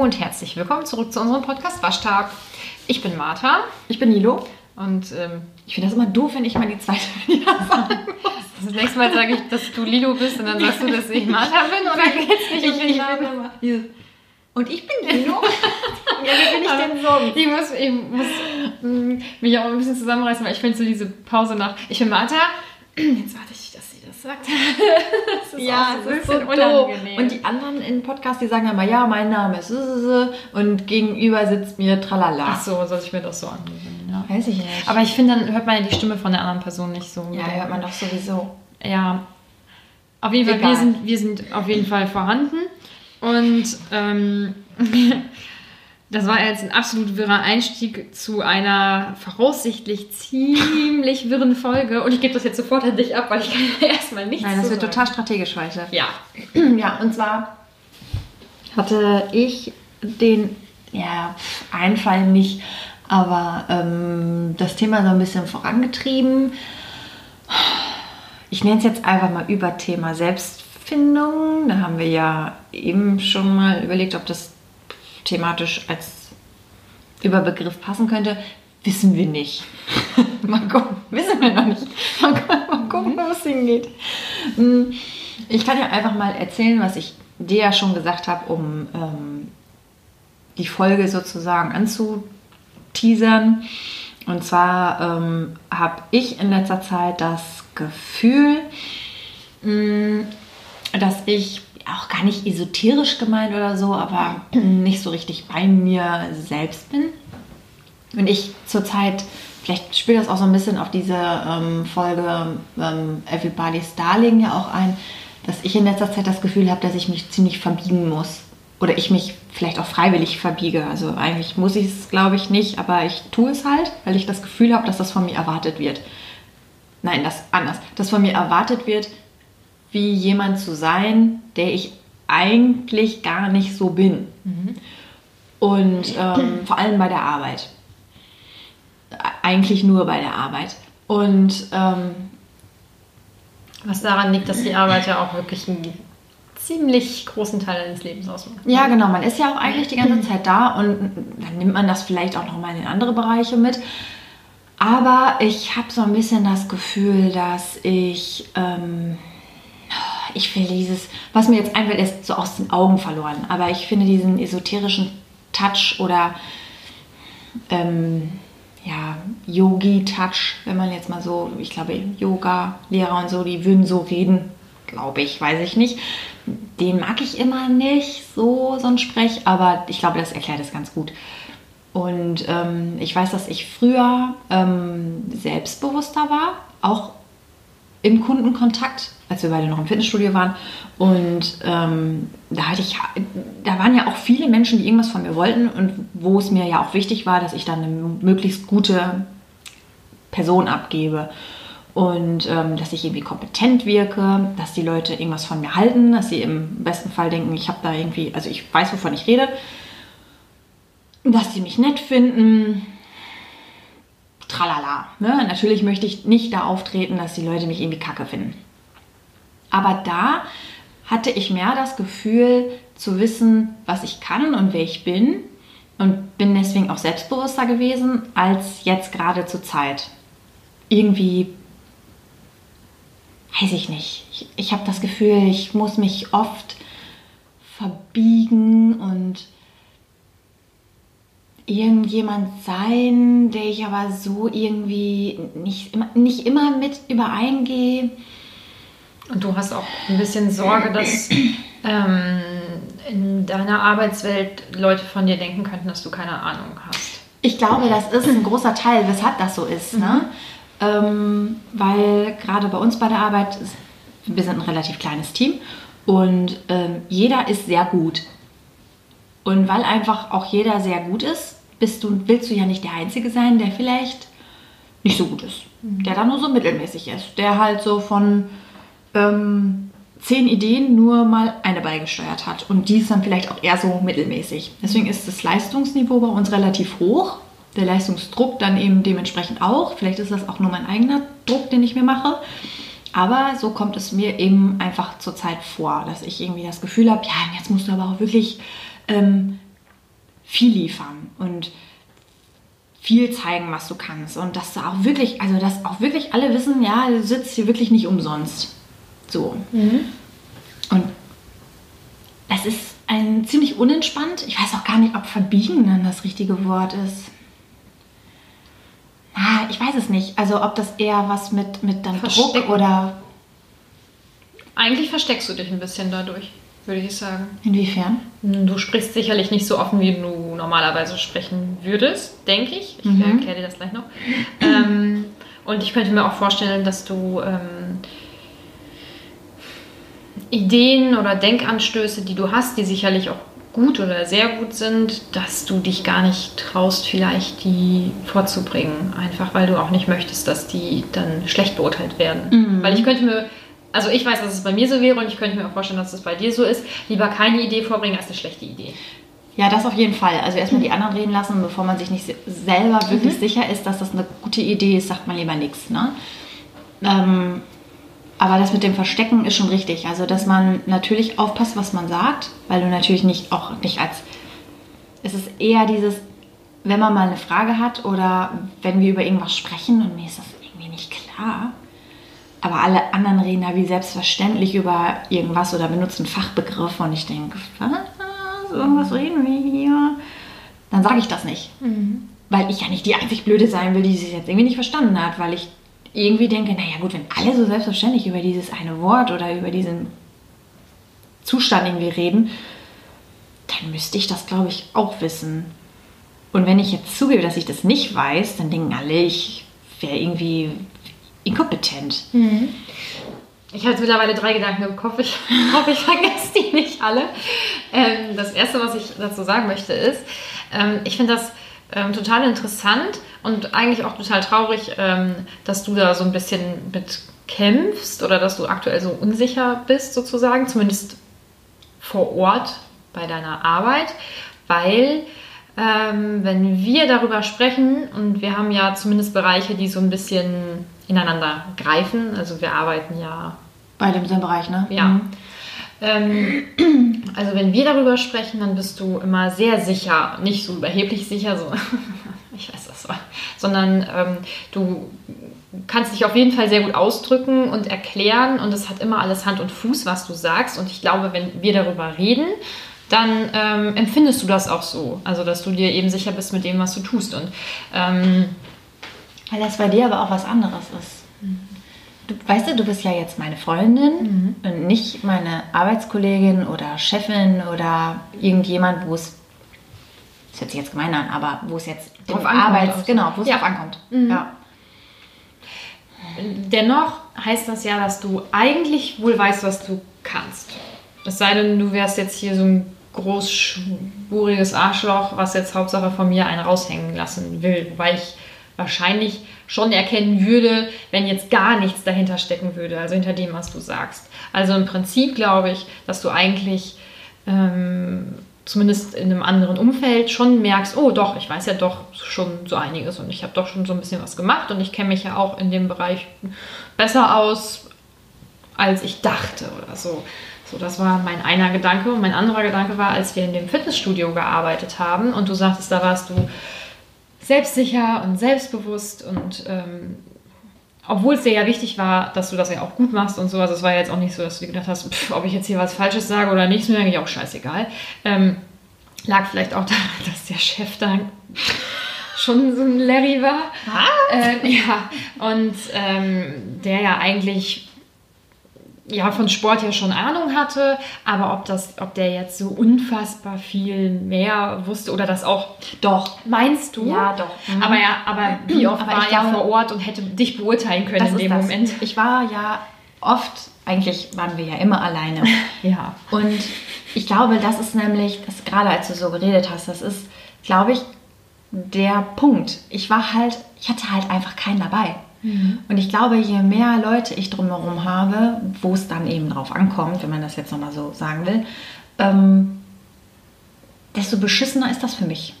und herzlich willkommen zurück zu unserem Podcast Waschtag. Ich bin Martha. Ich bin Nilo. Und ähm, ich finde das immer doof, wenn ich mal die zweite wieder sagen muss. Das nächste Mal sage ich, dass du Lilo bist und dann sagst du, dass ich Martha bin oder geht's nicht um den ich Namen? bin immer hier. Und ich bin Lilo. ja, wie bin ich denn so? Ich muss, ich muss mm, mich auch ein bisschen zusammenreißen, weil ich finde so diese Pause nach. Ich bin Martha. Jetzt warte ich, dass sie das ist Ja, so ein so bisschen doof. unangenehm. Und die anderen in Podcasts, die sagen immer, ja, mein Name ist und gegenüber sitzt mir Tralala. Ach so, soll ich mir das so angewöhnen, ja. Weiß ich nicht. Aber ich finde, dann hört man ja die Stimme von der anderen Person nicht so. ja, hört man doch sowieso. Ja, auf jeden Fall, Egal. wir sind, wir sind auf jeden Fall vorhanden. Und ähm, das war jetzt ein absolut wirrer Einstieg zu einer voraussichtlich ziemlich wirren Folge. Und ich gebe das jetzt sofort an dich ab, weil ich kann erstmal nichts Nein, das wird sagen. total strategisch heute. Ja. Ja, und zwar hatte ich den ja, Einfall nicht, aber ähm, das Thema so ein bisschen vorangetrieben. Ich nenne es jetzt einfach mal Überthema Selbstfindung. Da haben wir ja eben schon mal überlegt, ob das thematisch als Überbegriff passen könnte. Wissen wir nicht. mal gucken. Wissen wir noch nicht. Mal gucken, mal gucken wo es hingeht. Hm, Ich kann ja einfach mal erzählen, was ich dir ja schon gesagt habe, um ähm, die Folge sozusagen anzuteasern. Und zwar ähm, habe ich in letzter Zeit das Gefühl, mh, dass ich auch gar nicht esoterisch gemeint oder so, aber nicht so richtig bei mir selbst bin. Und ich zurzeit, vielleicht spielt das auch so ein bisschen auf diese ähm, Folge ähm, Everybody's Darling ja auch ein, dass ich in letzter Zeit das Gefühl habe, dass ich mich ziemlich verbiegen muss. Oder ich mich vielleicht auch freiwillig verbiege. Also eigentlich muss ich es, glaube ich, nicht, aber ich tue es halt, weil ich das Gefühl habe, dass das von mir erwartet wird. Nein, das anders. Dass von mir erwartet wird, wie jemand zu sein, der ich eigentlich gar nicht so bin. Und ähm, vor allem bei der Arbeit. Eigentlich nur bei der Arbeit. Und ähm, Was daran liegt, dass die Arbeit ja auch wirklich einen ziemlich großen Teil deines Lebens ausmacht. ja, genau, man ist ja auch eigentlich die ganze Zeit da und dann nimmt man das vielleicht auch nochmal in andere Bereiche mit. Aber ich habe so ein bisschen das Gefühl, dass ich, ähm, ich finde dieses, was mir jetzt einfällt, ist so aus den Augen verloren. Aber ich finde diesen esoterischen Touch oder ähm, ja, Yogi-Touch, wenn man jetzt mal so, ich glaube, Yoga-Lehrer und so, die würden so reden, glaube ich, weiß ich nicht. Den mag ich immer nicht, so, so ein Sprech, aber ich glaube, das erklärt es ganz gut. Und ähm, ich weiß, dass ich früher ähm, selbstbewusster war, auch im Kundenkontakt, als wir beide noch im Fitnessstudio waren. Und ähm, da hatte ich, da waren ja auch viele Menschen, die irgendwas von mir wollten und wo es mir ja auch wichtig war, dass ich dann eine möglichst gute Person abgebe. Und ähm, dass ich irgendwie kompetent wirke, dass die Leute irgendwas von mir halten, dass sie im besten Fall denken, ich habe da irgendwie, also ich weiß, wovon ich rede, dass sie mich nett finden, tralala. Ne? Natürlich möchte ich nicht da auftreten, dass die Leute mich irgendwie kacke finden. Aber da hatte ich mehr das Gefühl zu wissen, was ich kann und wer ich bin und bin deswegen auch selbstbewusster gewesen als jetzt gerade zur Zeit. Irgendwie, weiß ich nicht. Ich, ich habe das Gefühl, ich muss mich oft verbiegen und irgendjemand sein, der ich aber so irgendwie nicht immer, nicht immer mit übereingehe. Und du hast auch ein bisschen Sorge, dass ähm, in deiner Arbeitswelt Leute von dir denken könnten, dass du keine Ahnung hast. Ich glaube, das ist ein großer Teil, weshalb das so ist. Ne? Ähm, weil gerade bei uns bei der Arbeit, ist, wir sind ein relativ kleines Team und ähm, jeder ist sehr gut. Und weil einfach auch jeder sehr gut ist, bist du, willst du ja nicht der Einzige sein, der vielleicht nicht so gut ist. Der dann nur so mittelmäßig ist. Der halt so von ähm, zehn Ideen nur mal eine beigesteuert hat. Und die ist dann vielleicht auch eher so mittelmäßig. Deswegen ist das Leistungsniveau bei uns relativ hoch. Der Leistungsdruck dann eben dementsprechend auch. Vielleicht ist das auch nur mein eigener Druck, den ich mir mache. Aber so kommt es mir eben einfach zurzeit vor, dass ich irgendwie das Gefühl habe, ja, jetzt musst du aber auch wirklich ähm, viel liefern und viel zeigen, was du kannst. Und dass du auch wirklich, also dass auch wirklich alle wissen, ja, du sitzt hier wirklich nicht umsonst. So. Und es ist ein ziemlich unentspannt. Ich weiß auch gar nicht, ob verbiegen dann das richtige Wort ist. Ah, ich weiß es nicht. Also ob das eher was mit, mit dann Druck oder Eigentlich versteckst du dich ein bisschen dadurch, würde ich sagen. inwiefern? Du sprichst sicherlich nicht so offen, wie du normalerweise sprechen würdest, denke ich. Ich Mhm. äh, erkläre dir das gleich noch. ähm, und ich könnte mir auch vorstellen, dass du ähm, Ideen oder Denkanstöße, die du hast, die sicherlich auch gut oder sehr gut sind, dass du dich gar nicht traust, vielleicht die vorzubringen. Einfach weil du auch nicht möchtest, dass die dann schlecht beurteilt werden. Weil ich könnte mir, also ich weiß, dass es bei mir so wäre und ich könnte mir auch vorstellen, dass es bei dir so ist, lieber keine Idee vorbringen als eine schlechte Idee. Ja, das auf jeden Fall. Also erstmal die anderen reden lassen, bevor man sich nicht se- selber wirklich sicher ist, dass das eine gute Idee ist, sagt man lieber nichts. Ne? Ähm, aber das mit dem Verstecken ist schon richtig. Also, dass man natürlich aufpasst, was man sagt, weil du natürlich nicht auch nicht als. Es ist eher dieses, wenn man mal eine Frage hat oder wenn wir über irgendwas sprechen und mir ist das irgendwie nicht klar, aber alle anderen reden da wie selbstverständlich über irgendwas oder benutzen Fachbegriffe und ich denke, was? Was reden wir hier? Dann sage ich das nicht. Weil ich ja nicht die einzig Blöde sein will, die es jetzt irgendwie nicht verstanden hat, weil ich irgendwie denke, naja gut, wenn alle so selbstverständlich über dieses eine Wort oder über diesen Zustand irgendwie reden, dann müsste ich das, glaube ich, auch wissen. Und wenn ich jetzt zugebe, dass ich das nicht weiß, dann denken alle, ich wäre irgendwie inkompetent. Ich habe mittlerweile drei Gedanken im Kopf. Ich hoffe, ich vergesse die nicht alle. Ähm, das Erste, was ich dazu sagen möchte, ist, ähm, ich finde das ähm, total interessant und eigentlich auch total traurig, ähm, dass du da so ein bisschen mit kämpfst oder dass du aktuell so unsicher bist, sozusagen, zumindest vor Ort bei deiner Arbeit, weil ähm, wenn wir darüber sprechen und wir haben ja zumindest Bereiche, die so ein bisschen ineinander greifen, also wir arbeiten ja Bei dem Bereich, ne? ja. Mhm. Ähm, also wenn wir darüber sprechen, dann bist du immer sehr sicher, nicht so überheblich sicher, so ich weiß das war, sondern ähm, du kannst dich auf jeden Fall sehr gut ausdrücken und erklären und es hat immer alles Hand und Fuß, was du sagst. Und ich glaube, wenn wir darüber reden, dann ähm, empfindest du das auch so. Also dass du dir eben sicher bist mit dem, was du tust. Und ähm, Weil das bei dir aber auch was anderes ist. Du, weißt du, du bist ja jetzt meine Freundin und nicht meine Arbeitskollegin oder Chefin oder irgendjemand, wo es, das hört sich jetzt gemein an, aber wo es jetzt Drauf Arbeits, auch genau, wo es Ja. drauf ankommt. Mhm. Ja. Dennoch heißt das ja, dass du eigentlich wohl weißt, was du kannst. Es sei denn, du wärst jetzt hier so ein großspuriges Arschloch, was jetzt Hauptsache von mir einen raushängen lassen will. Wobei ich wahrscheinlich schon erkennen würde, wenn jetzt gar nichts dahinter stecken würde, also hinter dem, was du sagst. Also im Prinzip glaube ich, dass du eigentlich ähm, zumindest in einem anderen Umfeld schon merkst, oh doch, ich weiß ja doch schon so einiges und ich habe doch schon so ein bisschen was gemacht und ich kenne mich ja auch in dem Bereich besser aus, als ich dachte oder so. So, das war mein einer Gedanke. Und mein anderer Gedanke war, als wir in dem Fitnessstudio gearbeitet haben und du sagtest, da warst du selbstsicher und selbstbewusst und ähm, obwohl es dir ja wichtig war, dass du das ja auch gut machst und so, also es war ja jetzt auch nicht so, dass du gedacht hast, pff, ob ich jetzt hier was Falsches sage oder nicht, ist mir eigentlich auch scheißegal. Ähm, lag vielleicht auch daran, dass der Chef da schon so ein Larry war. Ähm, ja, und ähm, der ja eigentlich ja, von Sport ja schon Ahnung hatte, aber ob das, ob der jetzt so unfassbar viel mehr wusste oder das auch Doch. meinst du? Ja, doch. Mhm. Aber ja, aber wie oft Aber war ich er vor Ort und hätte dich beurteilen können in dem das. Moment? Ich war ja oft, eigentlich waren wir ja immer alleine. Ja. Und ich glaube, das ist nämlich, das gerade als du so geredet hast, das ist, glaube ich, der Punkt. Ich war halt, ich hatte halt einfach keinen dabei. Und ich glaube, je mehr Leute ich drumherum habe, wo es dann eben drauf ankommt, wenn man das jetzt nochmal so sagen will, ähm, desto beschissener ist das für mich.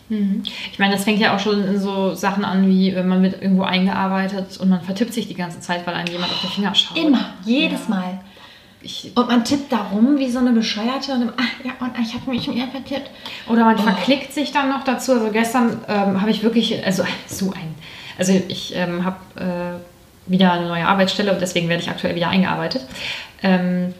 Ich meine, das fängt ja auch schon in so Sachen an, wie wenn man wird irgendwo eingearbeitet und man vertippt sich die ganze Zeit, weil einem jemand auf die Finger schaut. Immer, jedes Mal. ich Und man tippt da rum wie so eine Bescheuerte und ah, ja, und ich habe mich mir vertippt. Oder man verklickt sich dann noch dazu. Also gestern ähm, habe ich wirklich, also so ein, also ich ähm, habe äh, wieder eine neue Arbeitsstelle und deswegen werde ich aktuell wieder eingearbeitet. Ähm,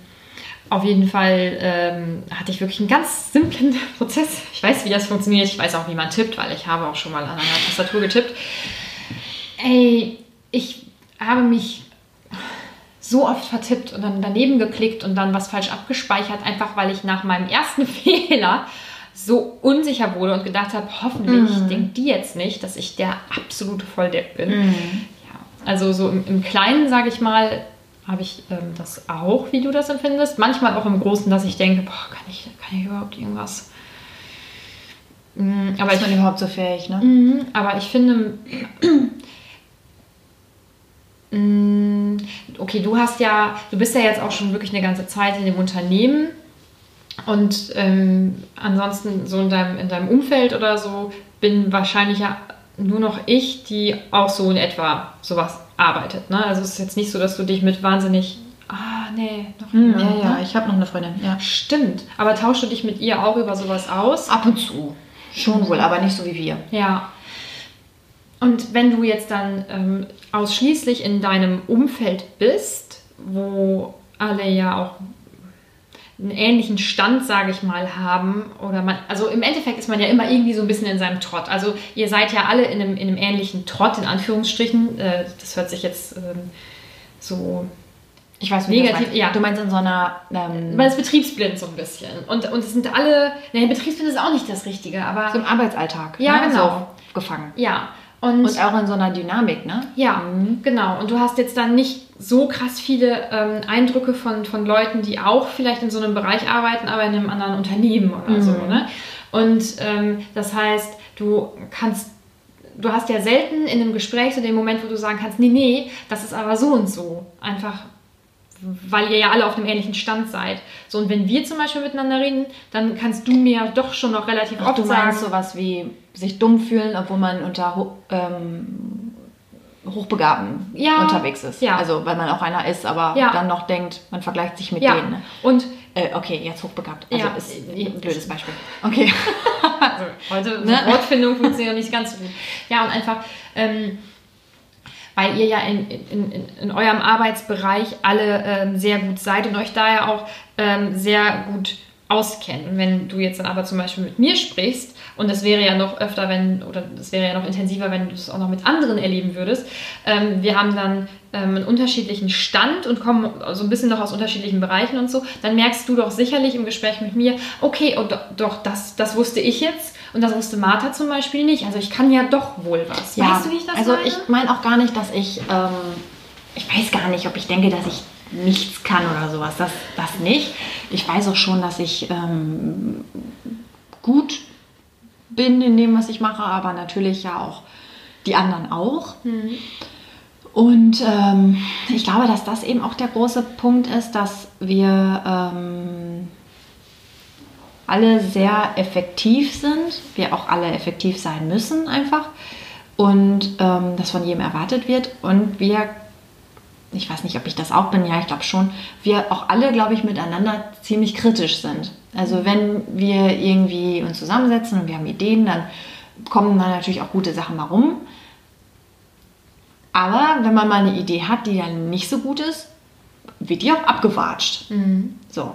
auf jeden Fall ähm, hatte ich wirklich einen ganz simplen Prozess. Ich weiß, wie das funktioniert. Ich weiß auch, wie man tippt, weil ich habe auch schon mal an einer Tastatur getippt. Ey, ich habe mich so oft vertippt und dann daneben geklickt und dann was falsch abgespeichert, einfach weil ich nach meinem ersten Fehler so unsicher wurde und gedacht habe, hoffentlich Mhm. denkt die jetzt nicht, dass ich der absolute Volldepp bin. Mhm. Ja, also so im, im Kleinen, sage ich mal, habe ich ähm, das auch, wie du das empfindest. Manchmal auch im Großen, dass ich denke, boah, kann ich, kann ich überhaupt irgendwas? Mm, Aber Ist ich man überhaupt so fähig, ne? Mhm, aber ich finde, Mm, okay, du hast ja, du bist ja jetzt auch schon wirklich eine ganze Zeit in dem Unternehmen und ähm, ansonsten so in deinem, in deinem Umfeld oder so bin wahrscheinlich ja nur noch ich, die auch so in etwa sowas arbeitet. Ne? Also es ist jetzt nicht so, dass du dich mit wahnsinnig, ah nee, noch Hm, ja, ja, ne? ich habe noch eine Freundin, ja. Stimmt, aber tauschst du dich mit ihr auch über sowas aus? Ab und zu. Schon wohl, aber nicht so wie wir. Ja. Und wenn du jetzt dann ähm, ausschließlich in deinem Umfeld bist, wo alle ja auch einen ähnlichen Stand, sage ich mal, haben, oder man, also im Endeffekt ist man ja immer irgendwie so ein bisschen in seinem Trott. Also ihr seid ja alle in einem, in einem ähnlichen Trott, in Anführungsstrichen. Äh, das hört sich jetzt ähm, so Ich weiß, das Negativ, ja. Du meinst in so einer... Ähm, man ist betriebsblind so ein bisschen. Und, und es sind alle, ne, betriebsblind ist auch nicht das Richtige, aber so im Arbeitsalltag. Ja, ne? genau. So gefangen. ja. Und, Und auch in so einer Dynamik, ne? Ja, genau. Und du hast jetzt dann nicht so krass viele ähm, Eindrücke von, von Leuten, die auch vielleicht in so einem Bereich arbeiten, aber in einem anderen Unternehmen oder so. Ne? Und ähm, das heißt, du kannst, du hast ja selten in einem Gespräch so den Moment, wo du sagen kannst, nee, nee, das ist aber so und so. Einfach weil ihr ja alle auf einem ähnlichen Stand seid. So, und wenn wir zum Beispiel miteinander reden, dann kannst du mir doch schon noch relativ Ach, oft du meinst sagen, sowas wie sich dumm fühlen, obwohl man unter ähm, Hochbegabten Ja, unterwegs ist. ja. Also weil man auch einer ist, aber Ja. dann noch denkt, man vergleicht sich mit denen. Ne? und Äh, okay, jetzt hochbegabt. Also Ja. ist ein blödes Beispiel. Okay. Also, heute Ne? Wortfindung funktioniert nicht ganz so gut. Ja, und einfach, ähm, weil ihr ja in, in, in, eurem Arbeitsbereich alle ähm, sehr gut seid und euch daher auch ähm, sehr gut auskennt. Und wenn du jetzt dann aber zum Beispiel mit mir sprichst, und das wäre ja noch öfter, wenn, oder das wäre ja noch intensiver, wenn du es auch noch mit anderen erleben würdest, ähm, wir haben dann ähm, einen unterschiedlichen Stand und kommen so ein bisschen noch aus unterschiedlichen Bereichen und so, dann merkst du doch sicherlich im Gespräch mit mir, okay, do- doch, das, das wusste ich jetzt und das wusste Martha zum Beispiel nicht. Also ich kann ja doch wohl was. weißt du, wie ich das also meine? ich meine auch gar nicht, dass ich, ähm, ich weiß gar nicht, ob ich denke, dass ich nichts kann oder sowas. Das, das nicht. Ich weiß auch schon, dass ich ähm, gut bin in dem, was ich mache, aber natürlich ja auch die anderen auch. Und ähm, ich glaube, dass das eben auch der große Punkt ist, dass wir ähm, alle sehr effektiv sind, wir auch alle effektiv sein müssen einfach und ähm, das von jedem erwartet wird und wir, ich weiß nicht, ob ich das auch bin, ja, ich glaube schon, wir auch alle, glaube ich, miteinander ziemlich kritisch sind. Also wenn wir irgendwie uns zusammensetzen und wir haben Ideen, dann kommen da natürlich auch gute Sachen mal rum. Aber wenn man mal eine Idee hat, die dann nicht so gut ist, wird die auch abgewatscht. So.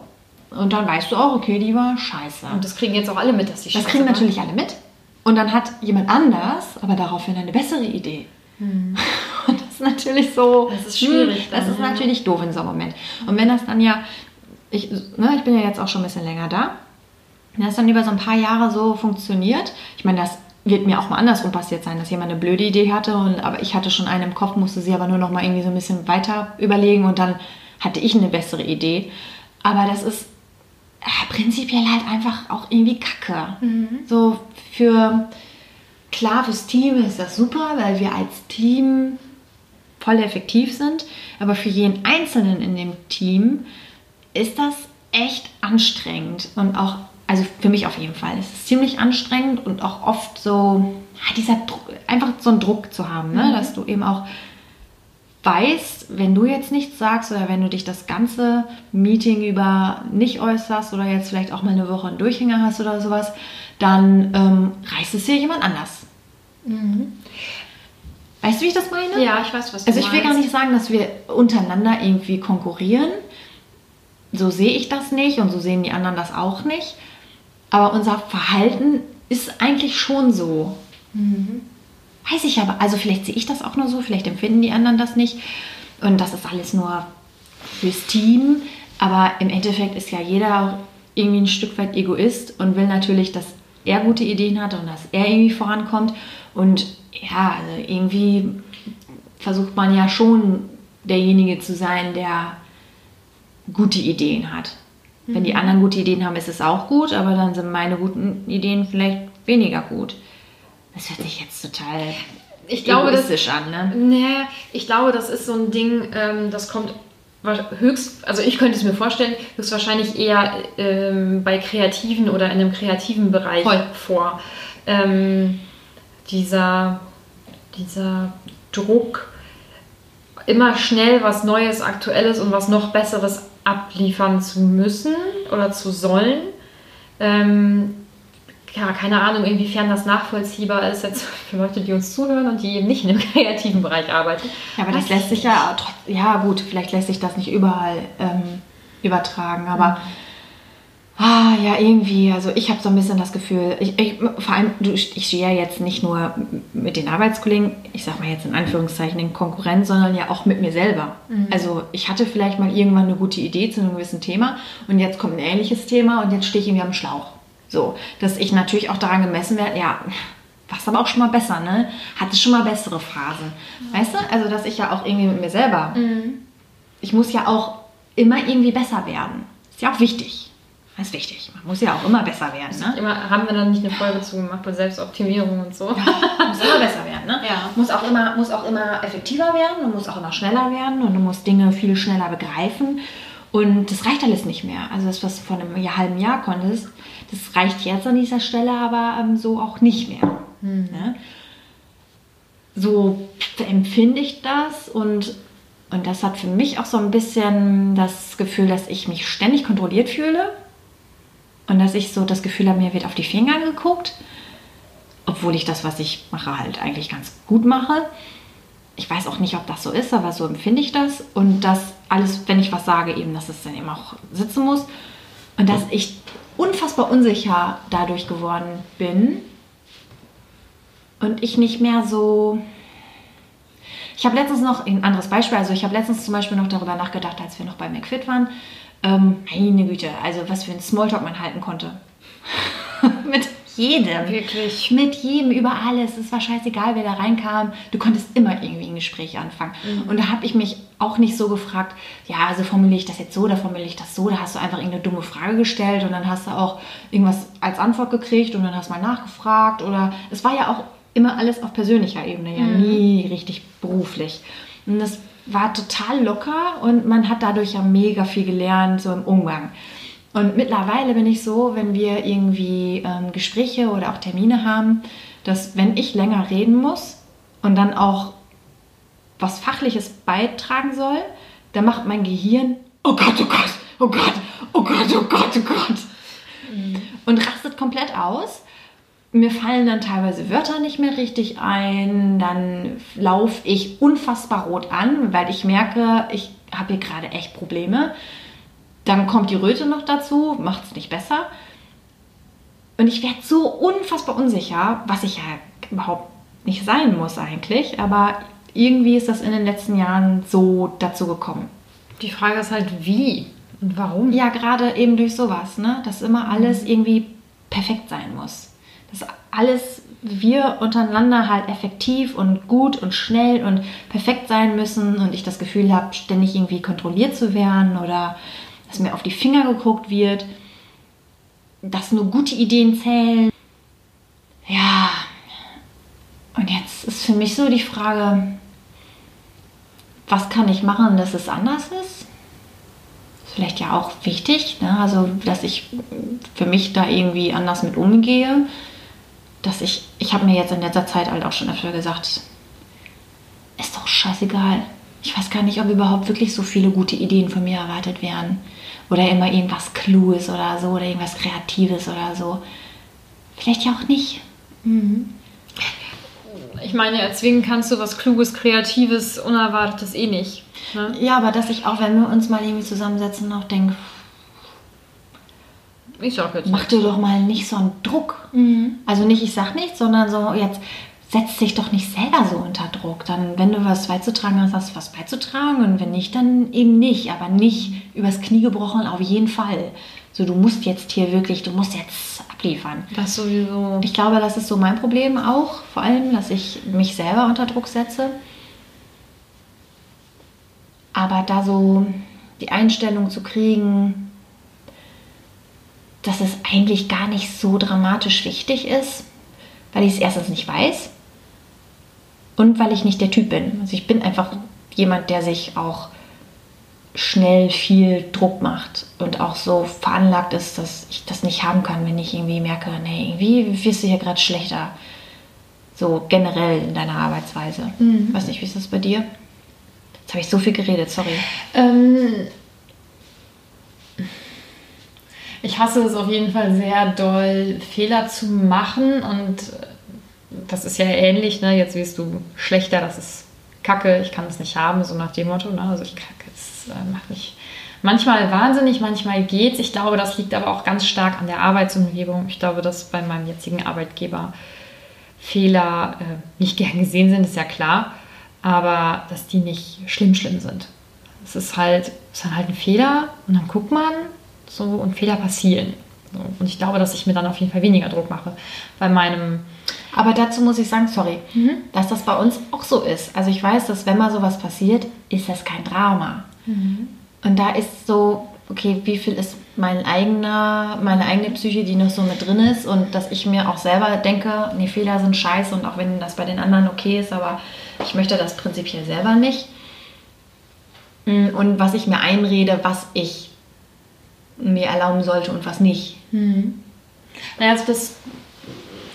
Und dann weißt du auch, okay, die war scheiße. und das kriegen jetzt auch alle mit, dass die Das Scheiße kriegen war. natürlich alle mit. Und dann hat jemand anders aber daraufhin eine bessere Idee. Das ist natürlich so. Das ist schwierig hm, Das dann, ist ja. natürlich doof in so einem Moment. Und wenn das dann ja, ich, ne, ich bin ja jetzt auch schon ein bisschen länger da, wenn das dann über so ein paar Jahre so funktioniert, ich meine, das wird mir auch mal andersrum passiert sein, dass jemand eine blöde Idee hatte, und, aber ich hatte schon eine im Kopf, musste sie aber nur noch mal irgendwie so ein bisschen weiter überlegen und dann hatte ich eine bessere Idee. Aber das ist äh, prinzipiell halt einfach auch irgendwie kacke. So für, klar, fürs Team ist das super, weil wir als Team voll effektiv sind, aber für jeden Einzelnen in dem Team ist das echt anstrengend und auch, also für mich auf jeden Fall, es ist ziemlich anstrengend und auch oft so, dieser Druck, einfach so einen Druck zu haben, ne? dass du eben auch weiß, wenn du jetzt nichts sagst oder wenn du dich das ganze Meeting über nicht äußerst oder jetzt vielleicht auch mal eine Woche einen Durchhänger hast oder sowas, dann ähm, reißt es hier jemand anders. Weißt du, wie ich das meine? Ja, ich weiß, was du Also ich will gar meinst. nicht sagen, dass wir untereinander irgendwie konkurrieren. So sehe ich das nicht und so sehen die anderen das auch nicht. Aber unser Verhalten ist eigentlich schon so. Weiß ich aber. Also vielleicht sehe ich das auch nur so, vielleicht empfinden die anderen das nicht. Und das ist alles nur fürs Team. Aber im Endeffekt ist ja jeder irgendwie ein Stück weit Egoist und will natürlich, dass er gute Ideen hat und dass er irgendwie vorankommt. Und ja, also irgendwie versucht man ja schon derjenige zu sein, der gute Ideen hat. Wenn die anderen gute Ideen haben, ist es auch gut, aber dann sind meine guten Ideen vielleicht weniger gut. Das hört sich jetzt total Ich glaube, das, egoistisch an, ne? Nee, ich glaube, das ist so ein Ding, ähm, das kommt höchst, also ich könnte es mir vorstellen, höchstwahrscheinlich eher ähm, bei Kreativen oder in einem kreativen Bereich Voll. vor. Ähm, dieser, dieser Druck, immer schnell was Neues, Aktuelles und was noch Besseres abliefern zu müssen oder zu sollen. Ähm, ja, keine Ahnung, inwiefern das nachvollziehbar ist jetzt für Leute, die uns zuhören und die eben nicht in dem kreativen Bereich arbeiten. Ja, aber das lässt sich ja ja gut, vielleicht lässt sich das nicht überall ähm, übertragen, aber ah, ja, irgendwie, also ich habe so ein bisschen das Gefühl, ich, ich, vor allem, du, ich stehe ja jetzt nicht nur mit den Arbeitskollegen, ich sag mal jetzt in Anführungszeichen in Konkurrenz, sondern ja auch mit mir selber. Also ich hatte vielleicht mal irgendwann eine gute Idee zu einem gewissen Thema und jetzt kommt ein ähnliches Thema und jetzt stehe ich irgendwie am Schlauch. So, dass ich natürlich auch daran gemessen werde, ja, warst aber auch schon mal besser, ne? Hatte schon mal bessere Phasen. Weißt du? Also, dass ich ja auch irgendwie mit mir selber, ich muss ja auch immer irgendwie besser werden. Ist ja auch wichtig. Das ist wichtig. Man muss ja auch immer besser werden, ne? Immer, haben wir dann nicht eine Folge zu gemacht bei Selbstoptimierung und so? muss immer besser werden, ne? Ja. Muss auch immer, muss auch immer effektiver werden und muss auch immer schneller werden und du musst Dinge viel schneller begreifen. Und das reicht alles nicht mehr. Also das, was du vor einem halben Jahr konntest, das reicht jetzt an dieser Stelle aber ähm, so auch nicht mehr. Ne? So empfinde ich das und, und das hat für mich auch so ein bisschen das Gefühl, dass ich mich ständig kontrolliert fühle und dass ich so das Gefühl habe, mir wird auf die Finger geguckt obwohl ich das, was ich mache, halt eigentlich ganz gut mache. Ich weiß auch nicht, ob das so ist, aber so empfinde ich das. Und dass alles, wenn ich was sage, eben, dass es dann eben auch sitzen muss. Und dass ich unfassbar unsicher dadurch geworden bin. Und ich nicht mehr so. Ich habe letztens noch ein anderes Beispiel. Also, ich habe letztens zum Beispiel noch darüber nachgedacht, als wir noch bei McFit waren. Ähm, meine Güte, also was für ein Smalltalk man halten konnte. Mit jedem. Wirklich. Mit jedem, über alles. Es war scheißegal, wer da reinkam. Du konntest immer irgendwie ein Gespräch anfangen. Und da habe ich mich auch nicht so gefragt, ja, also formuliere ich das jetzt so oder formuliere ich das so. Da hast du einfach irgendeine dumme Frage gestellt und dann hast du auch irgendwas als Antwort gekriegt und dann hast du mal nachgefragt. Oder es war ja auch immer alles auf persönlicher Ebene, ja nie richtig beruflich. Und das war total locker und man hat dadurch ja mega viel gelernt, so im Umgang. Und mittlerweile bin ich so, wenn wir irgendwie ähm, Gespräche oder auch Termine haben, dass wenn ich länger reden muss und dann auch was Fachliches beitragen soll, dann macht mein Gehirn, oh Gott, oh Gott, oh Gott, oh Gott, oh Gott, oh Gott. Und rastet komplett aus. Mir fallen dann teilweise Wörter nicht mehr richtig ein. Dann laufe ich unfassbar rot an, weil ich merke, ich habe hier gerade echt Probleme. Dann kommt die Röte noch dazu, macht es nicht besser. Und ich werde so unfassbar unsicher, was ich ja überhaupt nicht sein muss eigentlich. Aber irgendwie ist das in den letzten Jahren so dazu gekommen. Die Frage ist halt, wie und warum. Ja, gerade eben durch sowas, ne? Dass immer alles irgendwie perfekt sein muss. Dass alles wir untereinander halt effektiv und gut und schnell und perfekt sein müssen und ich das Gefühl habe, ständig irgendwie kontrolliert zu werden oder dass mir auf die Finger geguckt wird, dass nur gute Ideen zählen. Ja, und jetzt ist für mich so die Frage, was kann ich machen, dass es anders ist? Vielleicht ja auch wichtig, ne? also dass ich für mich da irgendwie anders mit umgehe. Dass ich, ich habe mir jetzt in letzter Zeit halt auch schon öfter gesagt, ist doch scheißegal. Ich weiß gar nicht, ob überhaupt wirklich so viele gute Ideen von mir erwartet werden. Oder immer irgendwas Kluges oder so oder irgendwas Kreatives oder so. Vielleicht ja auch nicht. Ich meine, erzwingen kannst du was Kluges, Kreatives, Unerwartetes eh nicht. Ne? Ja, aber dass ich auch, wenn wir uns mal irgendwie zusammensetzen, noch denke, Ich sag jetzt mach dir doch mal nicht so einen Druck. Also nicht, ich sag nichts, sondern so, jetzt setz dich doch nicht selber so unter Druck. Dann, wenn du was beizutragen hast, hast du was beizutragen und wenn nicht, dann eben nicht. Aber nicht übers Knie gebrochen, auf jeden Fall. So, du musst jetzt hier wirklich, du musst jetzt abliefern. Das sowieso. Ich glaube, das ist so mein Problem auch, vor allem, dass ich mich selber unter Druck setze. Aber da so die Einstellung zu kriegen, dass es eigentlich gar nicht so dramatisch wichtig ist, weil ich es erstens nicht weiß und weil ich nicht der Typ bin. Also ich bin einfach jemand, der sich auch schnell viel Druck macht und auch so veranlagt ist, dass ich das nicht haben kann, wenn ich irgendwie merke, nee, irgendwie wirst du hier gerade schlechter. So generell in deiner Arbeitsweise. Weiß nicht, wie ist das bei dir? Jetzt habe ich so viel geredet, sorry. Ähm, ich hasse es auf jeden Fall sehr doll, Fehler zu machen und äh, das ist ja ähnlich, ne? Jetzt wirst du schlechter, das ist Kacke, ich kann es nicht haben, so nach dem Motto, ne? Also ich kacke, es äh, macht mich manchmal wahnsinnig, manchmal geht's. Ich glaube, das liegt aber auch ganz stark an der Arbeitsumgebung. Ich glaube, dass bei meinem jetzigen Arbeitgeber Fehler äh, nicht gern gesehen sind, ist ja klar, aber dass die nicht schlimm, schlimm sind. Es ist halt, ist halt ein Fehler und dann guckt man so und Fehler passieren. So. Und ich glaube, dass ich mir dann auf jeden Fall weniger Druck mache. Bei meinem, Aber dazu muss ich sagen, sorry, dass das bei uns auch so ist. Also ich weiß, dass wenn mal sowas passiert, ist das kein Drama. Und da ist so, okay, wie viel ist mein eigener, meine eigene Psyche, die noch so mit drin ist und dass ich mir auch selber denke, nee, Fehler sind scheiße und auch wenn das bei den anderen okay ist, aber ich möchte das prinzipiell selber nicht. Mm, Und was ich mir einrede, was ich mir erlauben sollte und was nicht. naja, also das,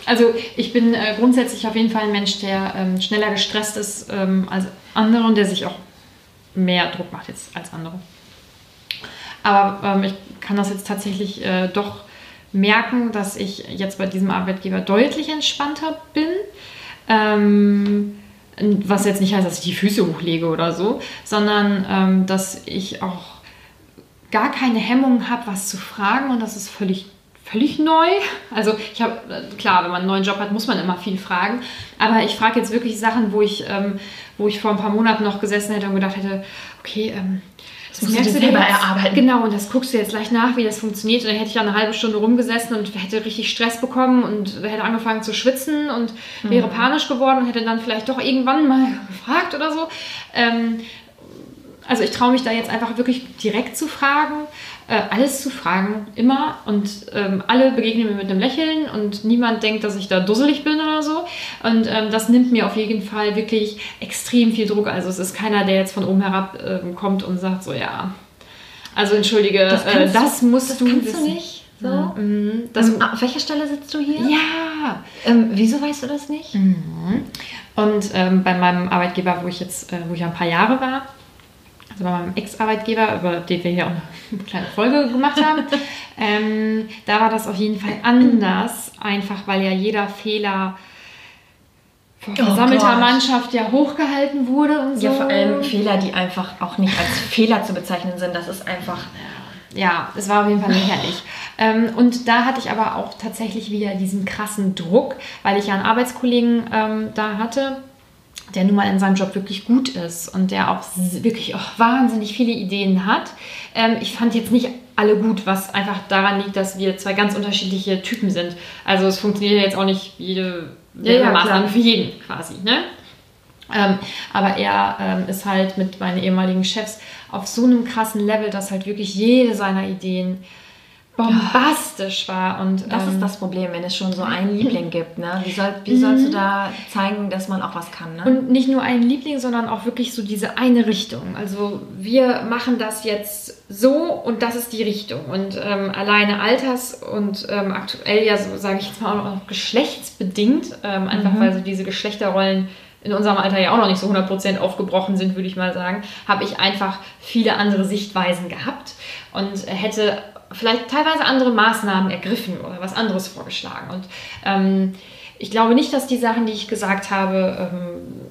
also ich bin äh, grundsätzlich auf jeden Fall ein Mensch, der ähm, schneller gestresst ist ähm, als andere und der sich auch mehr Druck macht jetzt als andere. Aber ähm, ich kann das jetzt tatsächlich äh, doch merken, dass ich jetzt bei diesem Arbeitgeber deutlich entspannter bin. Ähm, was jetzt nicht heißt, dass ich die Füße hochlege oder so, sondern ähm, dass ich auch gar keine Hemmung habe, was zu fragen und das ist völlig völlig neu. Also ich habe, klar, wenn man einen neuen Job hat, muss man immer viel fragen. Aber ich frage jetzt wirklich Sachen, wo ich, ähm, wo ich vor ein paar Monaten noch gesessen hätte und gedacht hätte, okay, ähm, das musst du merkst dir dir selber jetzt- erarbeiten. Genau, und das guckst du jetzt gleich nach, wie das funktioniert. Und dann hätte ich da eine halbe Stunde rumgesessen und hätte richtig Stress bekommen und hätte angefangen zu schwitzen und wäre panisch geworden und hätte dann vielleicht doch irgendwann mal gefragt oder so. Ähm, also ich traue mich da jetzt einfach wirklich direkt zu fragen, äh, alles zu fragen, immer. Und ähm, alle begegnen mir mit einem Lächeln und niemand denkt, dass ich da dusselig bin oder so. Und ähm, das nimmt mir auf jeden Fall wirklich extrem viel Druck. Also es ist keiner, der jetzt von oben herab ähm, kommt und sagt so, ja, also entschuldige, das, äh, das musst das du kannst wissen. du nicht, so? Mhm, das, Ähm, auf welcher Stelle sitzt du hier? ja, Ähm, wieso weißt du das nicht? Und ähm, bei meinem Arbeitgeber, wo ich jetzt, äh, wo ich ein paar Jahre war, also bei meinem Ex-Arbeitgeber, über den wir hier auch eine kleine Folge gemacht haben, ähm, da war das auf jeden Fall anders, einfach weil ja jeder Fehler vor Oh versammelter Gott. Mannschaft ja hochgehalten wurde und so. Ja, vor allem Fehler, die einfach auch nicht als Fehler zu bezeichnen sind. Das ist einfach. ja, es war auf jeden Fall lächerlich. ähm, und da hatte ich aber auch tatsächlich wieder diesen krassen Druck, weil ich ja einen Arbeitskollegen ähm, da hatte, der nun mal in seinem Job wirklich gut ist und der auch wirklich auch wahnsinnig viele Ideen hat. Ähm, ich fand jetzt nicht alle gut, was einfach daran liegt, dass wir zwei ganz unterschiedliche Typen sind. Also es funktioniert jetzt auch nicht jede Ja, ja, Maßnahme für jeden quasi. Ne? Ähm, aber er ähm, ist halt mit meinen ehemaligen Chefs auf so einem krassen Level, dass halt wirklich jede seiner Ideen bombastisch war. Und, Das ähm, ist das Problem, wenn es schon so einen Liebling gibt. Ne? Wie, soll, wie sollst du da zeigen, dass man auch was kann? Ne? Und nicht nur einen Liebling, sondern auch wirklich so diese eine Richtung. Also wir machen das jetzt so und das ist die Richtung. Und ähm, alleine alters- und ähm, aktuell ja, so sage ich jetzt mal auch noch geschlechtsbedingt, ähm, einfach weil so diese Geschlechterrollen in unserem Alter ja auch noch nicht so 100% aufgebrochen sind, würde ich mal sagen, habe ich einfach viele andere Sichtweisen gehabt und hätte vielleicht teilweise andere Maßnahmen ergriffen oder was anderes vorgeschlagen. Und ähm, ich glaube nicht, dass die Sachen, die ich gesagt habe, ähm,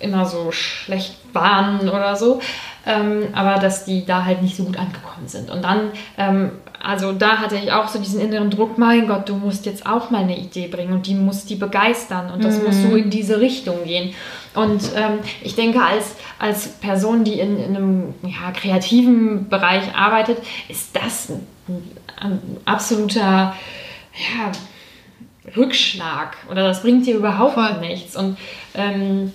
immer so schlecht waren oder so, ähm, aber dass die da halt nicht so gut angekommen sind. Und dann, ähm, also da hatte ich auch so diesen inneren Druck, mein Gott, du musst jetzt auch mal eine Idee bringen und die muss die begeistern und das mhm. muss so in diese Richtung gehen. Und ähm, ich denke, als, als Person, die in, in einem ja, kreativen Bereich arbeitet, ist das ein, ein absoluter ja, Rückschlag oder das bringt dir überhaupt Voll. nichts. Und ähm,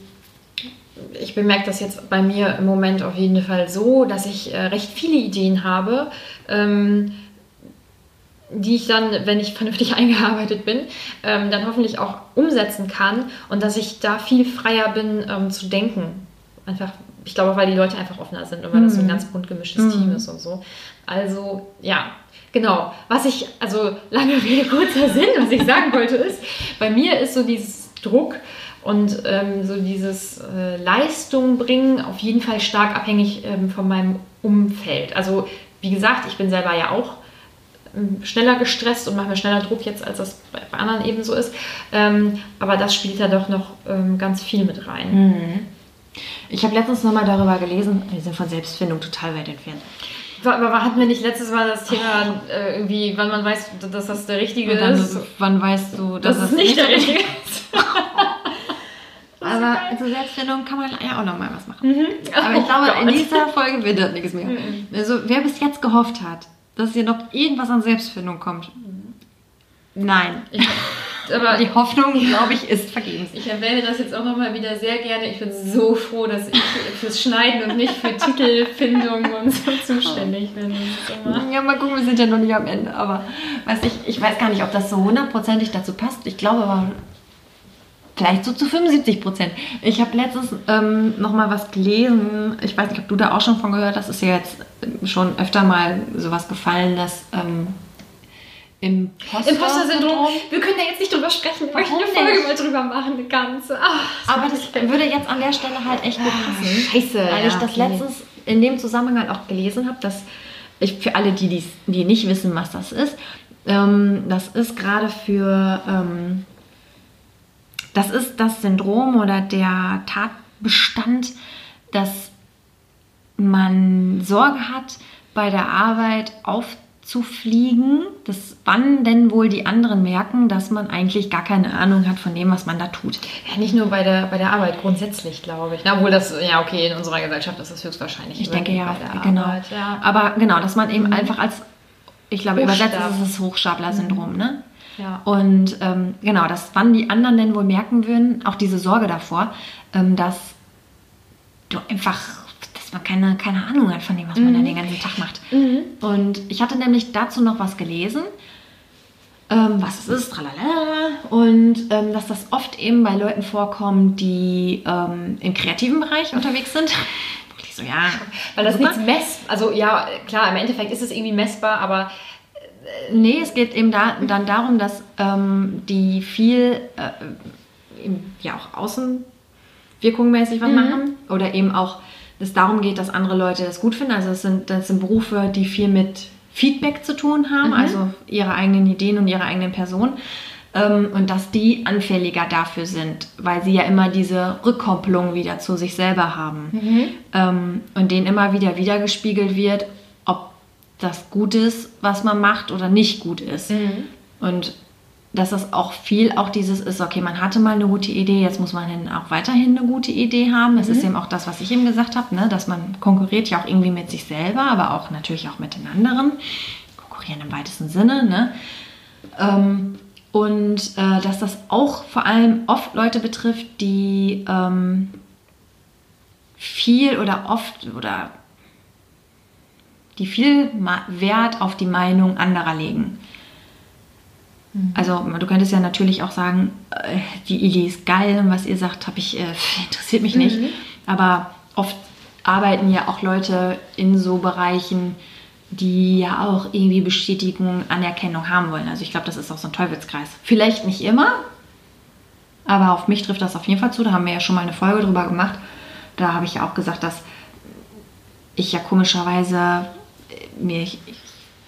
ich bemerke das jetzt bei mir im Moment auf jeden Fall so, dass ich äh, recht viele Ideen habe, ähm, die ich dann, wenn ich vernünftig eingearbeitet bin, ähm, dann hoffentlich auch umsetzen kann und dass ich da viel freier bin ähm, zu denken. Einfach, ich glaube, weil die Leute einfach offener sind und weil mhm. das so ein mhm. ganz bunt gemischtes mhm. Team ist und so. Also, ja, genau. Was ich, also lange Rede, kurzer Sinn, was ich sagen wollte, ist, bei mir ist so dieses Druck, und ähm, so dieses äh, Leistung bringen auf jeden Fall stark abhängig ähm, von meinem Umfeld. Also wie gesagt, ich bin selber ja auch ähm, schneller gestresst und mache mir schneller Druck jetzt, als das bei, anderen eben so ist. Ähm, aber das spielt da doch noch ähm, ganz viel mit rein. Mhm. Ich habe letztens nochmal darüber gelesen, wir sind von Selbstfindung total weit entfernt. Aber hatten wir nicht letztes Mal das Thema äh, irgendwie, wann man weiß, dass das der Richtige ist? Wann weißt du, dass das, das nicht der Richtige ist? Aber zur Selbstfindung kann man ja auch noch mal was machen. Mhm. Aber ich glaube, oh in dieser Folge wird das nichts mehr. Mhm. Also, wer bis jetzt gehofft hat, dass hier noch irgendwas an Selbstfindung kommt, nein. Ich, aber die Hoffnung, glaube ich, ist vergebens. Ich erwähne das jetzt auch nochmal wieder sehr gerne. Ich bin so froh, dass ich fürs Schneiden und nicht für Titelfindung und so zuständig bin. Ja, mal gucken, wir sind ja noch nicht am Ende. Aber weiß ich, ich weiß gar nicht, ob das so hundertprozentig dazu passt. Ich glaube aber vielleicht so zu 75 Prozent. Ich habe letztens ähm, noch mal was gelesen. Ich weiß nicht, ob du da auch schon von gehört hast. Ist ja jetzt schon öfter mal sowas gefallen, dass ähm, Imposter-Syndrom. Wir können da jetzt nicht drüber sprechen. Ich möchte eine Folge mal drüber machen, eine ganze. Ach, Aber das würde jetzt an der Stelle halt echt gut ah, passen. Scheiße. Weil ja, ich das okay. letztens in dem Zusammenhang auch gelesen habe, dass ich für alle, die, die nicht wissen, was das ist, ähm, das ist gerade für ähm, das ist das Syndrom oder der Tatbestand, dass man Sorge hat, bei der Arbeit aufzufliegen, dass wann denn wohl die anderen merken, dass man eigentlich gar keine Ahnung hat von dem, was man da tut. Ja, nicht nur bei der, bei der Arbeit, grundsätzlich, glaube ich. Na, obwohl das, ja, okay, in unserer Gesellschaft ist das höchstwahrscheinlich. Ich denke ja, genau. Arbeit, ja. Aber genau, dass man eben mhm. einfach als, ich glaube, übersetzt ist es das Hochstapler-Syndrom, mhm. ne? Ja. Und ähm, genau, dass wann die anderen denn wohl merken würden, auch diese Sorge davor, ähm, dass du einfach, dass man keine, keine Ahnung hat von dem, was man dann mhm. den ganzen Tag macht. Mhm. Und ich hatte nämlich dazu noch was gelesen, ähm, was es ist, tralala, und ähm, dass das oft eben bei Leuten vorkommt, die ähm, im kreativen Bereich unterwegs sind. Ich so, ja. Weil das super. nichts mess, also ja, klar, im Endeffekt ist es irgendwie messbar, aber Nee, es geht eben da, dann darum, dass ähm, die viel, äh, ja auch außenwirkungmäßig was mhm. machen oder eben auch es darum geht, dass andere Leute das gut finden. Also das sind, das sind Berufe, die viel mit Feedback zu tun haben, mhm. also ihre eigenen Ideen und ihre eigenen Personen. Ähm, und dass die anfälliger dafür sind, weil sie ja immer diese Rückkopplung wieder zu sich selber haben. Mhm. Ähm, und denen immer wieder wiedergespiegelt wird, das gut ist, was man macht oder nicht gut ist. Mhm. Und dass das auch viel auch dieses ist, okay, man hatte mal eine gute Idee, jetzt muss man auch weiterhin eine gute Idee haben. Das mhm. ist eben auch das, was ich eben gesagt habe, ne? dass man konkurriert ja auch irgendwie mit sich selber, aber auch natürlich auch mit den anderen. Konkurrieren im weitesten Sinne. Ne? Ähm, und äh, dass das auch vor allem oft Leute betrifft, die ähm, viel oder oft oder die viel Wert auf die Meinung anderer legen. Mhm. Also du könntest ja natürlich auch sagen, äh, die Idee ist geil und was ihr sagt, ich, äh, interessiert mich nicht. Mhm. Aber oft arbeiten ja auch Leute in so Bereichen, die ja auch irgendwie Bestätigung, Anerkennung haben wollen. Also ich glaube, das ist auch so ein Teufelskreis. Vielleicht nicht immer, Aber auf mich trifft das auf jeden Fall zu. Da haben wir ja schon mal eine Folge drüber gemacht. Da habe ich ja auch gesagt, dass ich ja komischerweise mir, ich,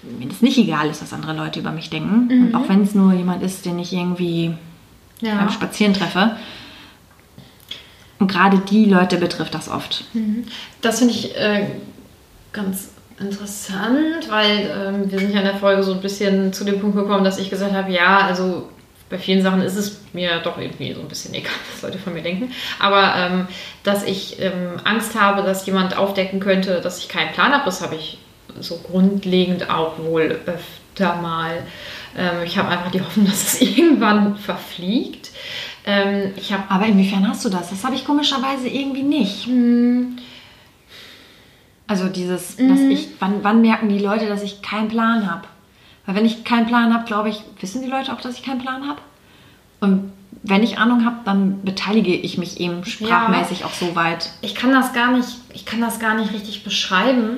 mir das nicht egal ist, was andere Leute über mich denken. Und auch wenn es nur jemand ist, den ich irgendwie Ja. beim Spazieren treffe. Und gerade die Leute betrifft das oft. Das finde ich äh, ganz interessant, weil ähm, wir sind ja in der Folge so ein bisschen zu dem Punkt gekommen, dass ich gesagt habe, ja, also bei vielen Sachen ist es mir doch irgendwie so ein bisschen egal, was Leute von mir denken. Aber ähm, dass ich ähm, Angst habe, dass jemand aufdecken könnte, dass ich keinen Plan habe, das habe ich so grundlegend auch wohl öfter mal. Ähm, ich habe einfach die Hoffnung, dass es irgendwann verfliegt. Ähm, ich habe Aber inwiefern hast du das? Das habe ich komischerweise irgendwie nicht. Also dieses, dass ich, wann, wann merken die Leute, dass ich keinen Plan habe? Weil wenn ich keinen Plan habe, glaube ich, wissen die Leute auch, dass ich keinen Plan habe. Und wenn ich Ahnung habe, dann beteilige ich mich eben sprachmäßig auch so weit. ich kann das gar nicht, ich kann das gar nicht richtig beschreiben.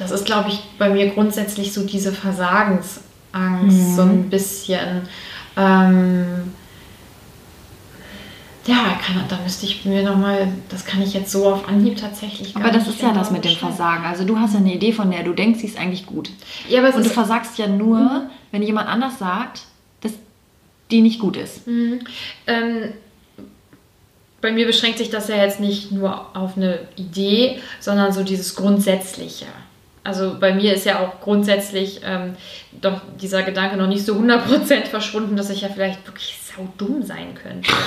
Das ist, glaube ich, bei mir grundsätzlich so diese Versagensangst, so ein bisschen. Ähm, ja, kann, da müsste ich mir nochmal, das kann ich jetzt so auf Anhieb tatsächlich gar Aber das ist ja das mit dem. Versagen. Also du hast ja eine Idee, von der du denkst, sie ist eigentlich gut. Ja, aber Und du versagst ja nur, wenn jemand anders sagt, dass die nicht gut ist. ähm, bei mir beschränkt sich das ja jetzt nicht nur auf eine Idee, sondern so dieses Grundsätzliche. Also bei mir ist ja auch grundsätzlich ähm, doch dieser Gedanke noch nicht so 100% verschwunden, dass ich ja vielleicht wirklich saudumm sein könnte.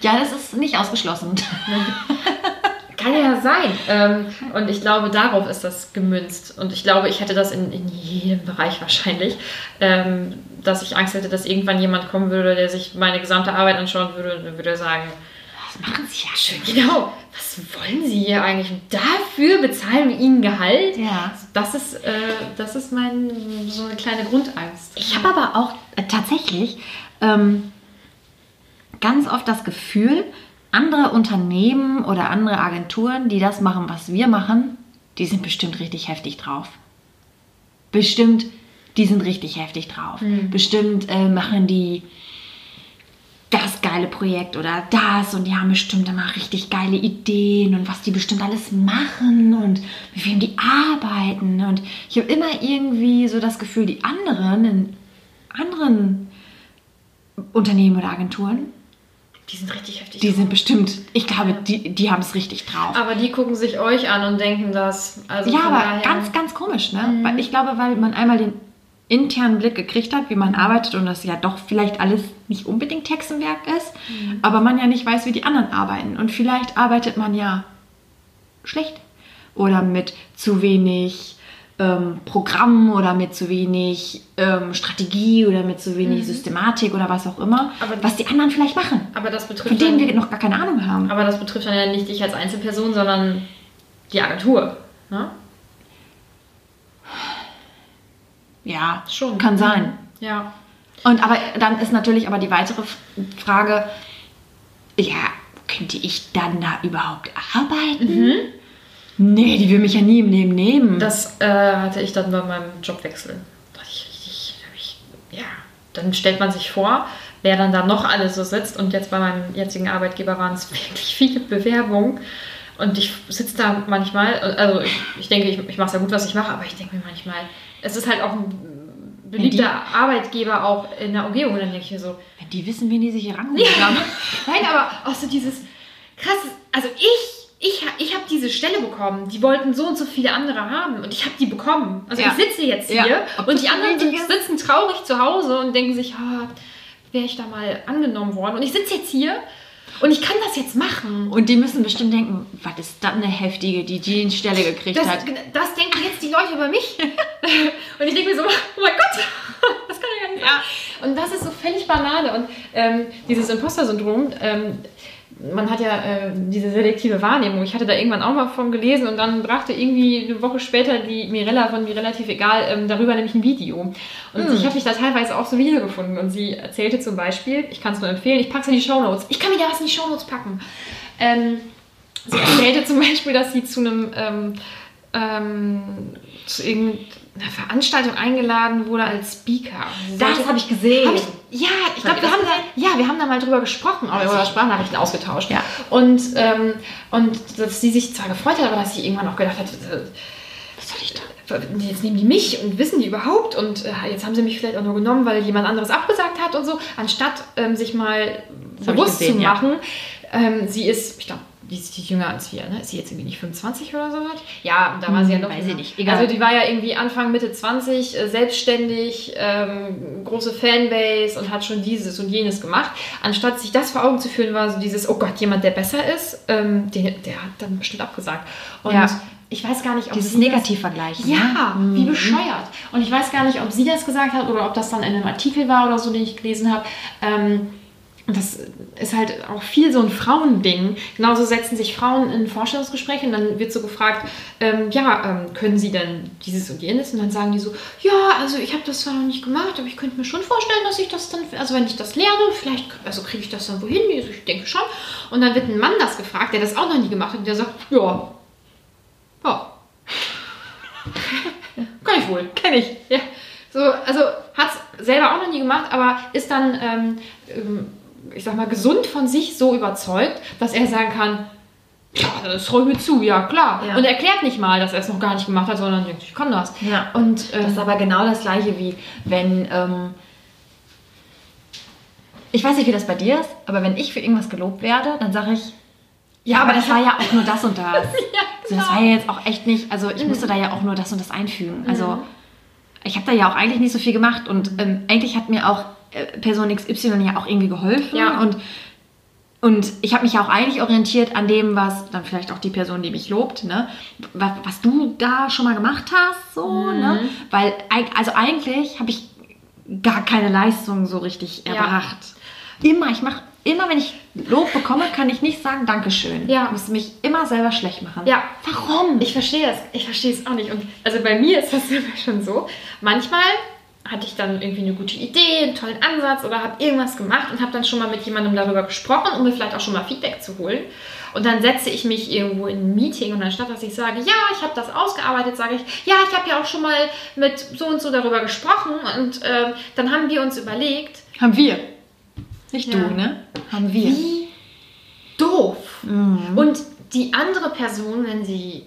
Ja, das ist nicht ausgeschlossen. Kann ja sein. Ähm, und ich glaube, darauf ist das gemünzt. Und ich glaube, ich hätte das in, in jedem Bereich wahrscheinlich, ähm, dass ich Angst hätte, dass irgendwann jemand kommen würde, der sich meine gesamte Arbeit anschauen würde und würde sagen, Was machen sie ja schön. Genau, was wollen Sie hier eigentlich? Und dafür bezahlen wir Ihnen Gehalt? Ja. Das ist, äh, das ist mein, so eine kleine Grundangst. Ich habe aber auch äh, tatsächlich ähm, ganz oft das Gefühl, andere Unternehmen oder andere Agenturen, die das machen, was wir machen, die sind bestimmt richtig heftig drauf. Bestimmt, die sind richtig heftig drauf. Bestimmt äh, machen die das geile Projekt oder das und die haben bestimmt immer richtig geile Ideen und was die bestimmt alles machen und mit wem die arbeiten. Und ich habe immer irgendwie so das Gefühl, die anderen in anderen Unternehmen oder Agenturen, Die sind richtig heftig. die sind bestimmt, ich glaube, die, die haben es richtig drauf. aber die gucken sich euch an und denken das. Also ja, aber ganz, ganz komisch, ne? Weil ich glaube, weil man einmal den internen Blick gekriegt hat, wie man arbeitet und das ja doch vielleicht alles nicht unbedingt Hexenwerk ist, aber man ja nicht weiß, wie die anderen arbeiten. Und vielleicht arbeitet man ja schlecht oder mit zu wenig ähm, Programm oder mit zu wenig ähm, Strategie oder mit zu wenig Systematik oder was auch immer, Aber- was die anderen vielleicht machen, Aber das von betrifft denen dann, wir noch gar keine Ahnung haben. aber das betrifft dann ja nicht dich als Einzelperson, sondern die Agentur. Ne? Ja, Schon. kann sein. Ja. Und aber dann ist natürlich aber die weitere Frage, ja, könnte ich dann da überhaupt arbeiten? Nee, die will mich ja nie im Leben nehmen. Das äh, hatte ich dann bei meinem Jobwechsel. Da hatte ich richtig, ja, dann stellt man sich vor, wer dann da noch alles so sitzt. Und jetzt bei meinem jetzigen Arbeitgeber waren es wirklich viele Bewerbungen. Und ich sitze da manchmal, also ich, ich denke, ich, ich mache es ja gut, was ich mache, aber ich denke mir manchmal, es ist halt auch ein beliebter Arbeitgeber auch in der Umgebung. Und dann denke ich mir so, Wenn die wissen, wen die sich hier rangeholt haben. Nein, aber auch so dieses krasse, also ich, ich, ich habe diese Stelle bekommen, die wollten so und so viele andere haben und ich habe die bekommen. Also Ja. ich sitze jetzt Ja. hier Ob und die anderen sitzen traurig zu Hause und denken sich, ah, wäre ich da mal angenommen worden. Und ich sitze jetzt hier und ich kann das jetzt machen. Und die müssen bestimmt denken, was ist das eine Heftige, die die Stelle gekriegt Das, hat. das denken jetzt die Leute über mich. und ich denke mir so, oh mein Gott, das kann ja gar nicht sein. Und das ist so völlig Banane. Und ähm, dieses Imposter-Syndrom, ähm, man hat ja äh, diese selektive Wahrnehmung. Ich hatte da irgendwann auch mal von gelesen und dann brachte irgendwie eine Woche später die Mirella von mir relativ egal ähm, darüber nämlich ein Video. Und ich habe mich da teilweise auch so wiedergefunden. Und sie erzählte zum Beispiel, ich kann es nur empfehlen, ich packe es in die Shownotes. Ich kann mir da was in die Shownotes packen. Ähm, Sie erzählte zum Beispiel, dass sie zu einem ähm, ähm, zu irgendeiner Veranstaltung eingeladen wurde als Speaker. Das habe ich gesehen. Hab ich, Ja, ich glaube, wir haben da, ja, wir haben da mal drüber gesprochen, aber über Sprachnachrichten ausgetauscht. Ja. Und, ähm, und dass sie sich zwar gefreut hat, aber dass sie irgendwann auch gedacht hat, äh, was soll ich da? Jetzt nehmen die mich und wissen die überhaupt und äh, jetzt haben sie mich vielleicht auch nur genommen, weil jemand anderes abgesagt hat und so, anstatt ähm, sich mal Das bewusst gesehen, zu ja. machen. Ähm, sie ist, ich glaube, die ist die jünger als wir, ne? Ist sie jetzt irgendwie nicht 25 oder so was? Ja, da war sie ja Hm, noch. weiß ich nicht. Egal. Also die war ja irgendwie Anfang, Mitte 20, äh, selbstständig, ähm, große Fanbase und hat schon dieses und jenes gemacht. Anstatt sich das vor Augen zu führen, war so dieses, oh Gott, jemand, der besser ist, ähm, der, der hat dann bestimmt abgesagt. Und Ja. ich weiß gar nicht, ob Dieses sie das- Negativvergleichen. ja, ne? wie bescheuert. Und ich weiß gar nicht, ob sie das gesagt hat oder ob das dann in einem Artikel war oder so, den ich gelesen habe. Ähm, das ist halt auch viel so ein Frauending. Genauso setzen sich Frauen in Vorstellungsgespräche und dann wird so gefragt, ähm, ja, ähm, können sie denn dieses und jenes? Und dann sagen die so, ja, also ich habe das zwar noch nicht gemacht, aber ich könnte mir schon vorstellen, dass ich das dann, also wenn ich das lerne, vielleicht, also kriege ich das dann wohin, also ich denke schon. Und dann wird ein Mann das gefragt, der das auch noch nie gemacht hat, und der sagt, ja, ja, kann ich wohl. Kenn ich. Ja, so, also hat es selber auch noch nie gemacht, aber ist dann, ähm, ähm, ich sag mal, gesund von sich so überzeugt, dass er sagen kann, ja, das räume mir zu, ja klar. Ja. Und erklärt nicht mal, dass er es noch gar nicht gemacht hat, sondern denkt, ich kann das. Ja. Und ähm, Das ist aber genau das gleiche wie wenn, ähm, ich weiß nicht, wie das bei dir ist, aber wenn ich für irgendwas gelobt werde, dann sage ich, ja, aber das war ja auch nur das und das. also das war ja jetzt auch echt nicht, also ich musste da ja auch nur das und das einfügen. Also ich habe da ja auch eigentlich nicht so viel gemacht und ähm, eigentlich hat mir auch Person XY ja auch irgendwie geholfen Ja. und und ich habe mich ja auch eigentlich orientiert an dem, was dann vielleicht auch die Person, die mich lobt, ne, was, was du da schon mal gemacht hast, so, ne? Weil, also eigentlich habe ich gar keine Leistung so richtig Ja. erbracht. Immer, ich mache, immer wenn ich Lob bekomme, kann ich nicht sagen Dankeschön. Ja. Ich muss mich immer selber schlecht machen. Ja. Warum? Ich verstehe das. Ich verstehe es auch nicht. Und also bei mir ist das immer schon so. Manchmal hatte ich dann irgendwie eine gute Idee, einen tollen Ansatz oder habe irgendwas gemacht und habe dann schon mal mit jemandem darüber gesprochen, um mir vielleicht auch schon mal Feedback zu holen. Und dann setze ich mich irgendwo in ein Meeting und anstatt dass ich sage, ja, ich habe das ausgearbeitet, sage ich, ja, ich habe ja auch schon mal mit so und so darüber gesprochen und ähm, dann haben wir uns überlegt, Haben wir. Nicht Ja. du, ne? Haben wir. wie doof. Mhm. Und die andere Person, wenn sie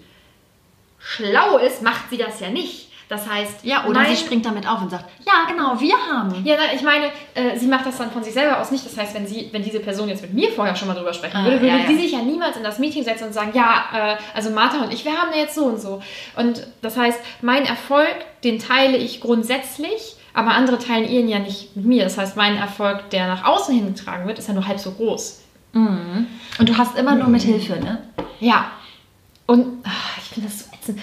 schlau ist, macht sie das ja nicht. Das heißt, Ja, oder mein- sie springt damit auf und sagt, ja, genau, wir haben. Ja, ich meine, äh, sie macht das dann von sich selber aus nicht. Das heißt, wenn sie, wenn diese Person jetzt mit mir vorher schon mal drüber sprechen Ah, würde, würde ja, ja. sie sich ja niemals in das Meeting setzen und sagen, ja, äh, also Martha und ich, wir haben da jetzt so und so. Und das heißt, mein Erfolg, den teile ich grundsätzlich, aber andere teilen ihn ja nicht mit mir. Das heißt, mein Erfolg, der nach außen hin getragen wird, ist ja nur halb so groß. Mhm. Und du hast immer nur mit Hilfe, ne? Ja. Und ach, ich finde das so ätzend.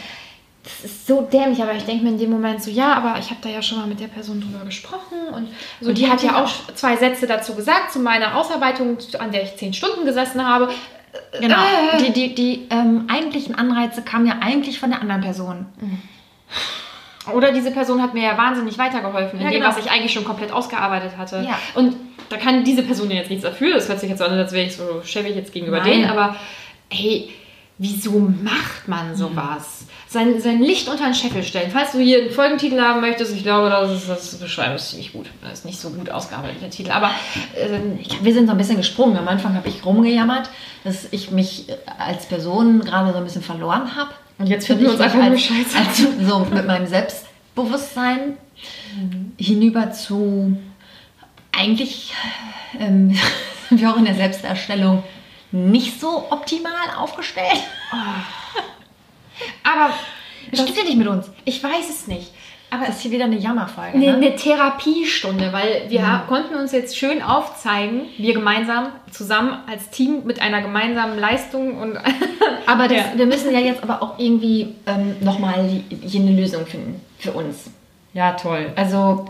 Das ist so dämlich, aber ich denke mir in dem Moment so, ja, aber ich habe da ja schon mal mit der Person drüber gesprochen und so, Und die hat ja auch zwei Sätze dazu gesagt, zu meiner Ausarbeitung, an der ich zehn Stunden gesessen habe. Genau. Äh. Die, die, die ähm, eigentlichen Anreize kamen ja eigentlich von der anderen Person. Oder diese Person hat mir ja wahnsinnig weitergeholfen, in Ja, dem, genau. was ich eigentlich schon komplett ausgearbeitet hatte. Ja. Und da kann diese Person ja jetzt nichts dafür. Das hört sich jetzt so an, als wäre ich so schäbig jetzt gegenüber Nein. denen. Aber hey, wieso macht man sowas? Sein, sein Licht unter den Scheffel stellen. Falls du hier einen Folgentitel haben möchtest, ich glaube, das ist das Beschreiben ist ziemlich gut. Das ist nicht so gut ausgearbeitet, der Titel. Aber ähm, Ich, wir sind so ein bisschen gesprungen. Am Anfang habe ich rumgejammert, dass ich mich äh, als Person gerade so ein bisschen verloren habe. Und jetzt finden wir uns ich einfach als, scheiße. als so mit meinem Selbstbewusstsein hinüber zu eigentlich ähm, sind wir auch in der Selbsterstellung nicht so optimal aufgestellt. aber Das stimmt ja nicht mit uns. ich weiß es nicht. Aber Das ist hier wieder eine Jammerfolge. eine, Ne? eine Therapiestunde, weil wir konnten uns jetzt schön aufzeigen, wir gemeinsam, zusammen als Team mit einer gemeinsamen Leistung und Aber das, Ja. wir müssen ja jetzt aber auch irgendwie ähm, nochmal hier eine Lösung finden für uns. ja toll. Also,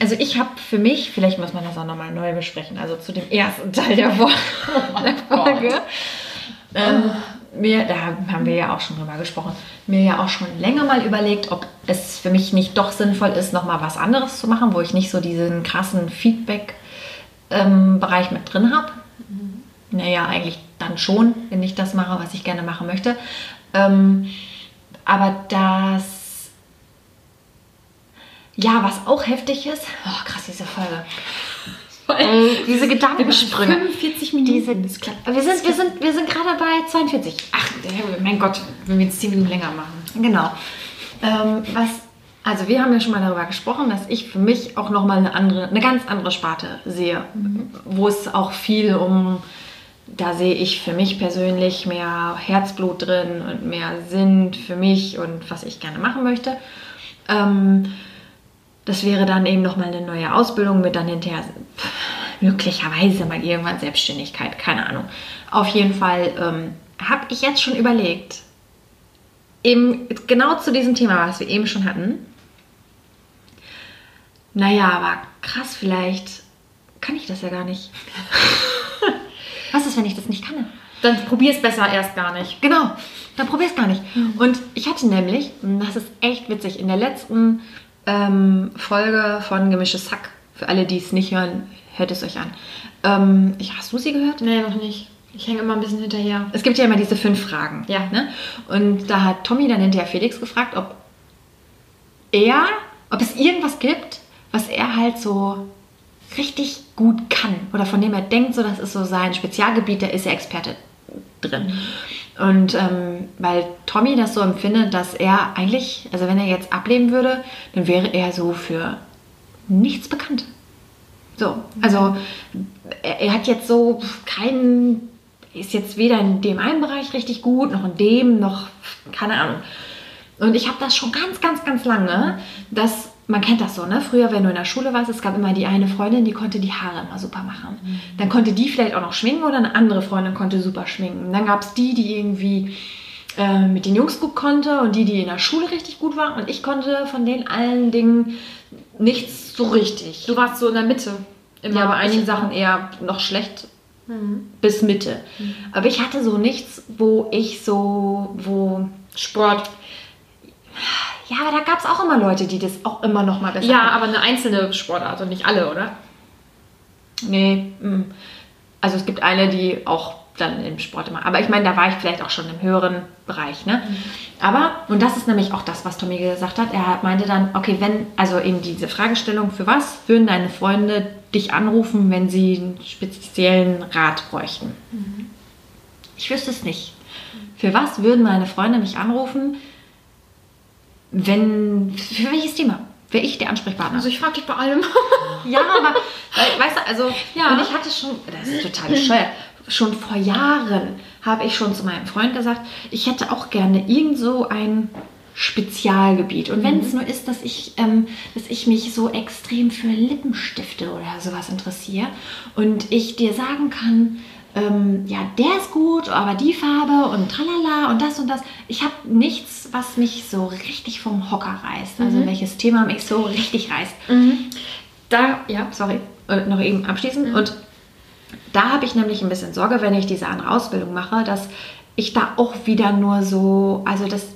also ich habe für mich, vielleicht muss man das auch nochmal neu besprechen, also zu dem ersten Teil der, der Folge. Ähm, mir, da haben wir ja auch schon drüber gesprochen, mir ja auch schon länger mal überlegt, ob es für mich nicht doch sinnvoll ist, nochmal was anderes zu machen, wo ich nicht so diesen krassen Feedback-Bereich mit drin habe. Naja, eigentlich dann schon, wenn ich das mache, was ich gerne machen möchte. Ähm, aber das Ja, was auch heftig ist. Oh, krass, diese Folge. Äh, diese Gedankensprünge. 45 Minuten. Diese, wir sind, wir sind, wir sind gerade bei 42. Ach, mein Gott, wenn wir jetzt 10 Minuten länger machen. Genau. Ähm, was, also wir haben ja schon mal darüber gesprochen, dass ich für mich auch nochmal eine andere, eine ganz andere Sparte sehe, wo es auch viel um, da sehe ich für mich persönlich mehr Herzblut drin und mehr Sinn für mich und was ich gerne machen möchte. Ähm, das wäre dann eben nochmal eine neue Ausbildung mit dann hinterher möglicherweise mal irgendwann Selbstständigkeit, keine Ahnung. Auf jeden Fall ähm, habe ich jetzt schon überlegt, eben genau zu diesem Thema, was wir eben schon hatten. Naja, aber krass, vielleicht kann ich das ja gar nicht. was ist, wenn ich das nicht kann? Dann probier es besser erst gar nicht. Genau, dann probier es gar nicht. Und ich hatte nämlich, und das ist echt witzig, in der letzten ähm, Folge von Gemischtes Hack, für alle, die es nicht hören, hört es euch an. Ähm, ich, hast du sie gehört? Nee, noch nicht. Ich hänge immer ein bisschen hinterher. Es gibt ja immer diese fünf Fragen. Ja. Ne? Und da hat Tommy dann hinterher Felix gefragt, ob er, ob es irgendwas gibt, was er halt so richtig gut kann oder von dem er denkt, so das ist so sein Spezialgebiet, da ist er Experte drin. Und ähm, weil Tommy das so empfindet, dass er eigentlich, also wenn er jetzt ablehnen würde, dann wäre er so für nichts bekannt. So, also er, er hat jetzt so keinen, ist jetzt weder in dem einen Bereich richtig gut, noch in dem, noch keine Ahnung. Und ich habe das schon ganz, ganz, ganz lange, dass man kennt das so, ne? Früher, wenn du in der Schule warst, es gab immer die eine Freundin, die konnte die Haare immer super machen. Dann konnte die vielleicht auch noch schminken oder eine andere Freundin konnte super schminken. Dann gab es die, die irgendwie äh, mit den Jungs gut konnte und die, die in der Schule richtig gut waren. Und ich konnte von den allen Dingen nichts so richtig. Du warst so in der Mitte. Immer. Ja, bei einigen Sachen eher noch schlecht bis Mitte. Aber ich hatte so nichts, wo ich so, wo Sport. ja, aber da gab es auch immer Leute, die das auch immer noch mal besser Ja, aber eine einzelne Sportart und nicht alle, oder? Nee, mm. also es gibt eine, die auch dann im Sport immer. Aber ich meine, da war ich vielleicht auch schon im höheren Bereich. Ne? Aber, und das ist nämlich auch das, was Tommy gesagt hat, er meinte dann, okay, wenn, also eben diese Fragestellung, für was würden deine Freunde dich anrufen, wenn sie einen speziellen Rat bräuchten? Ich wüsste es nicht. Für was würden meine Freunde mich anrufen, wenn, für welches Thema? Wäre ich der Ansprechpartner? Also ich frage dich bei allem. Ja, aber weißt du, also Ja. und ich hatte schon, das ist total bescheuert, schon vor Jahren habe ich schon zu meinem Freund gesagt, ich hätte auch gerne irgend so ein Spezialgebiet. Und wenn es nur ist, dass ich, ähm, dass ich mich so extrem für Lippenstifte oder sowas interessiere und ich dir sagen kann, ähm, ja, der ist gut, aber die Farbe und tralala und das und das. Ich habe nichts, was mich so richtig vom Hocker reißt. Also welches Thema mich so richtig reißt Da, ja. sorry, äh, noch eben abschließend. Und da habe ich nämlich ein bisschen Sorge, wenn ich diese andere Ausbildung mache, dass ich da auch wieder nur so, also das,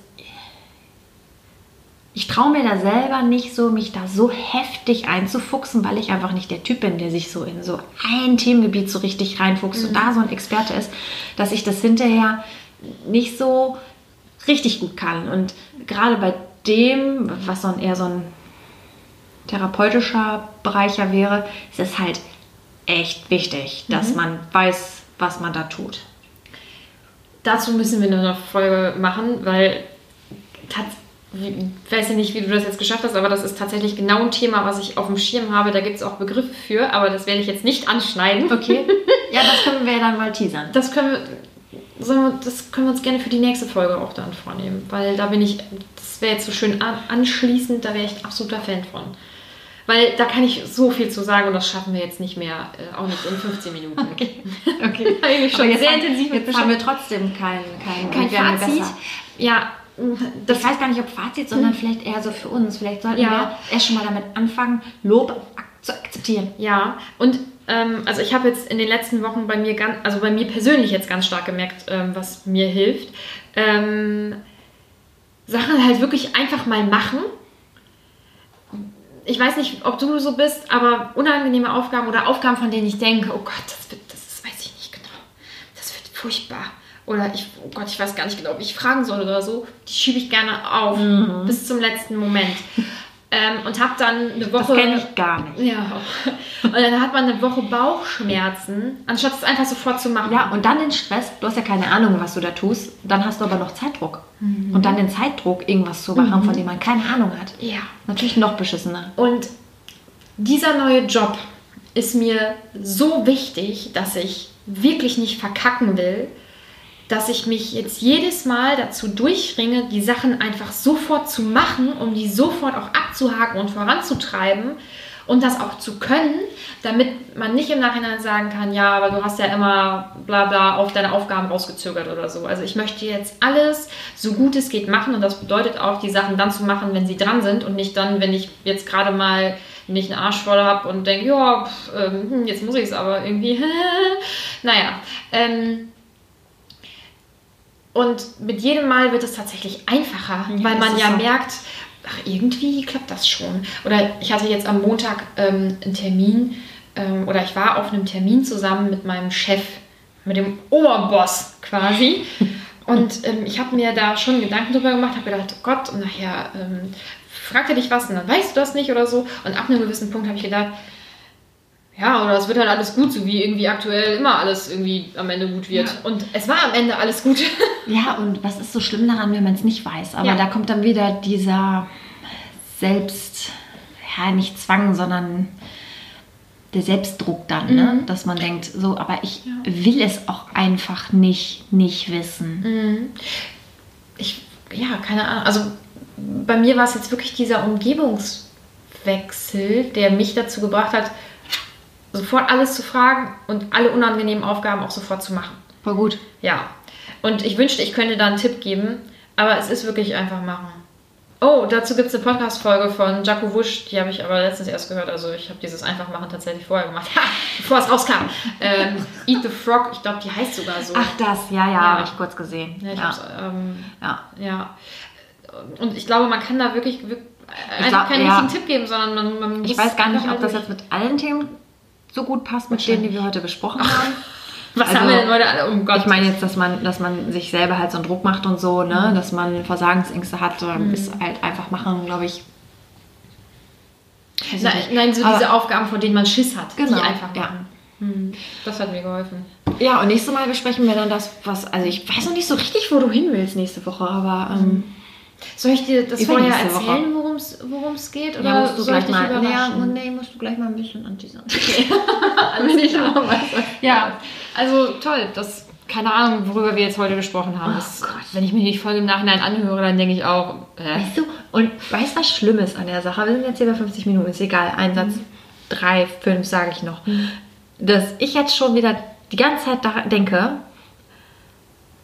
ich traue mir da selber nicht so, mich da so heftig einzufuchsen, weil ich einfach nicht der Typ bin, der sich so in so ein Themengebiet so richtig reinfuchst und da so ein Experte ist, dass ich das hinterher nicht so richtig gut kann. Und gerade bei dem, was so ein, eher so ein therapeutischer Bereich ja wäre, ist es halt echt wichtig, dass man weiß, was man da tut. Dazu müssen wir eine Folge machen, weil tats- wie- ich weiß ja nicht, wie du das jetzt geschafft hast, aber das ist tatsächlich genau ein Thema, was ich auf dem Schirm habe. Da gibt es auch Begriffe für, aber das werde ich jetzt nicht anschneiden. Okay? ja, das können wir ja dann mal teasern. Das können wir, das können wir uns gerne für die nächste Folge auch dann vornehmen, weil da bin ich, das wäre jetzt so schön an, anschließend, da wäre ich absoluter Fan von. Weil da kann ich so viel zu sagen und das schaffen wir jetzt nicht mehr, äh, auch nicht in 15 Minuten. Okay. Eigentlich schon sehr haben, intensiv Jetzt haben wir trotzdem kein, kein, kein Fazit. Ja, Das ich weiß gar nicht, ob Fazit, sondern vielleicht eher so für uns. Vielleicht sollten Ja. wir erst schon mal damit anfangen, Lob ak zu akzeptieren. Ja, und ähm, also ich habe jetzt in den letzten Wochen bei mir ganz, also bei mir persönlich jetzt ganz stark gemerkt, ähm, was mir hilft. Ähm, Sachen halt wirklich einfach mal machen. Ich weiß nicht, ob du so bist, aber unangenehme Aufgaben oder Aufgaben, von denen ich denke, oh Gott, das wird, das weiß ich nicht genau, das wird furchtbar. Oder ich, oh Gott, ich weiß gar nicht genau, wie ich fragen soll oder so. Die schiebe ich gerne auf bis zum letzten Moment. Ähm, und habe dann eine Das Woche. kenne ich gar nicht. Ja. Und dann hat man eine Woche Bauchschmerzen, anstatt es einfach sofort zu machen. Ja, und dann den Stress, du hast ja keine Ahnung, was du da tust, dann hast du aber noch Zeitdruck. Mhm. Und dann den Zeitdruck, irgendwas zu machen, von dem man keine Ahnung hat. Ja. Natürlich noch beschissener. Und dieser neue Job ist mir so wichtig, dass ich wirklich nicht verkacken will, dass ich mich jetzt jedes Mal dazu durchringe, die Sachen einfach sofort zu machen, um die sofort auch abzuhaken und voranzutreiben und das auch zu können, damit man nicht im Nachhinein sagen kann, ja, aber du hast ja immer bla bla auf deine Aufgaben rausgezögert oder so. Also ich möchte jetzt alles so gut es geht machen und das bedeutet auch, die Sachen dann zu machen, wenn sie dran sind und nicht dann, wenn ich jetzt gerade mal nicht einen Arsch voll habe und denke, ja, pf, ähm, hm, jetzt muss ich es aber irgendwie. naja, ähm, und mit jedem Mal wird es tatsächlich einfacher, Ja, weil man ja so. merkt, ach, irgendwie klappt das schon. Oder ich hatte jetzt am Montag ähm, einen Termin ähm, oder ich war auf einem Termin zusammen mit meinem Chef, mit dem Oberboss quasi. Und ähm, ich habe mir da schon Gedanken drüber gemacht, habe gedacht, oh Gott, und nachher ähm, fragt er dich was und dann weißt du das nicht oder so. Und ab einem gewissen Punkt habe ich gedacht, ja, oder es wird halt alles gut, so wie irgendwie aktuell immer alles irgendwie am Ende gut wird. Ja. Und es war am Ende alles gut. Ja, und was ist so schlimm daran, wenn man es nicht weiß? Aber Ja. da kommt dann wieder dieser Selbst, ja, nicht Zwang, sondern der Selbstdruck dann, ne? Mhm. dass man denkt, so, aber ich will es auch einfach nicht, nicht wissen. Mhm. Ich, ja, keine Ahnung. Also bei mir war es jetzt wirklich dieser Umgebungswechsel, der mich dazu gebracht hat, sofort alles zu fragen und alle unangenehmen Aufgaben auch sofort zu machen. Voll gut. Ja. Und ich wünschte, ich könnte da einen Tipp geben, aber es ist wirklich einfach machen. Oh, dazu gibt es eine Podcast-Folge von Jaco Wusch, die habe ich aber letztens erst gehört. Also ich habe dieses Einfachmachen tatsächlich vorher gemacht, ha, bevor es rauskam. Ähm, Eat the Frog, ich glaube, die heißt sogar so. Ach, das, ja, ja, Ja. habe ich kurz gesehen. ja, ich ja. ähm, ja. ja. Und ich glaube, man kann da wirklich, wirklich einfach glaub, keinen ja. richtigen Tipp geben, sondern man, man Ich muss weiß gar nicht, ob das jetzt mit allen Themen so gut passt, mit denen, die wir heute besprochen haben. Was Also, haben wir denn heute alle? Um Gott. Ich meine jetzt, dass man, dass man sich selber halt so einen Druck macht und so, ne? Mhm. dass man Versagensängste hat, ähm, ist halt einfach machen, glaube ich. nein, nein, so Aber- diese Aufgaben, vor denen man Schiss hat, Genau, die einfach ja. machen. Hm, Das hat mir geholfen. Ja, und nächstes Mal besprechen wir dann das, was. Also ich weiß noch nicht so richtig, wo du hin willst nächste Woche, aber ähm, Soll ich dir das vorher Übernächste Woche. erzählen, worum es geht? Oder ja, musst du soll ich gleich dich mal. Überraschen? nee, musst du gleich mal ein bisschen anteasern. Alles klar. Ja, also toll. Das, keine Ahnung, worüber wir jetzt heute gesprochen haben. Oh das, Gott. wenn ich mir die Folge im Nachhinein anhöre, dann denke ich auch, äh, Weißt du, und weißt du, was schlimm ist an der Sache? Wir sind jetzt hier bei 50 Minuten, ist egal. Ein Satz, drei, fünf sage ich noch. Dass ich jetzt schon wieder die ganze Zeit denke,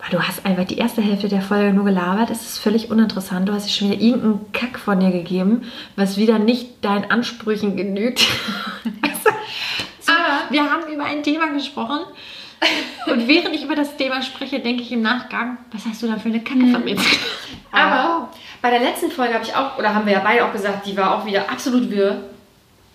weil du hast einfach die erste Hälfte der Folge nur gelabert, es ist völlig uninteressant. Du hast dir schon wieder irgendeinen Kack von dir gegeben, was wieder nicht deinen Ansprüchen genügt. Du? so, Aber- wir haben über ein Thema gesprochen. Und während ich über das Thema spreche, denke ich im Nachgang, was hast du da für eine Kacke von mir? Aber bei der letzten Folge habe ich auch, oder haben wir ja beide auch gesagt, die war auch wieder absolut wirr.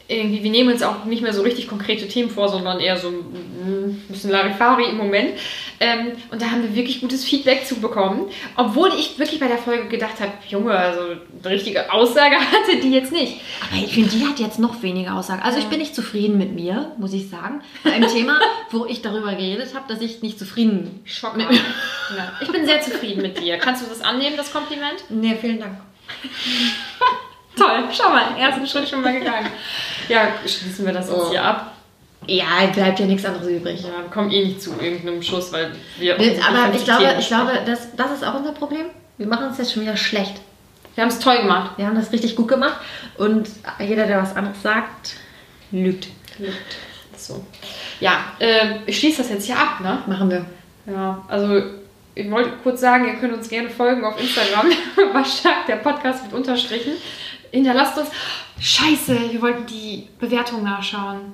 Irgendwie, wir nehmen uns auch nicht mehr so richtig konkrete Themen vor, sondern eher so ein bisschen Larifari im Moment. Ähm, und da haben wir wirklich gutes Feedback zu bekommen. Obwohl ich wirklich bei der Folge gedacht habe, Junge, also eine richtige Aussage hatte die jetzt nicht. Aber ich finde, die hat jetzt noch weniger Aussage. Also ich bin nicht zufrieden mit mir, muss ich sagen. Bei einem Thema, wo ich darüber geredet habe, dass ich nicht zufrieden. Schock. Ja. Ich bin sehr zufrieden mit dir. Kannst du das annehmen, das Kompliment? Nee, vielen Dank. Toll, schau mal, ersten Schritt schon mal gegangen. Ja, schließen wir das jetzt Oh. hier ab. Ja, bleibt ja nichts anderes übrig. Ja, wir kommen eh nicht zu irgendeinem Schuss, weil wir. Aber ich 50 glaube, ich glaube das, das ist auch unser Problem. Wir machen uns jetzt schon wieder schlecht. Wir haben es toll gemacht. Wir haben das richtig gut gemacht. Und jeder, der was anderes sagt, lügt. So. Ja, äh, ich schließe das jetzt hier ab, ne? Machen wir. Ja, also ich wollte kurz sagen, ihr könnt uns gerne folgen auf Instagram. War stark, der Podcast mit Unterstrichen. Hinterlasst uns. Scheiße, wir wollten die Bewertung nachschauen.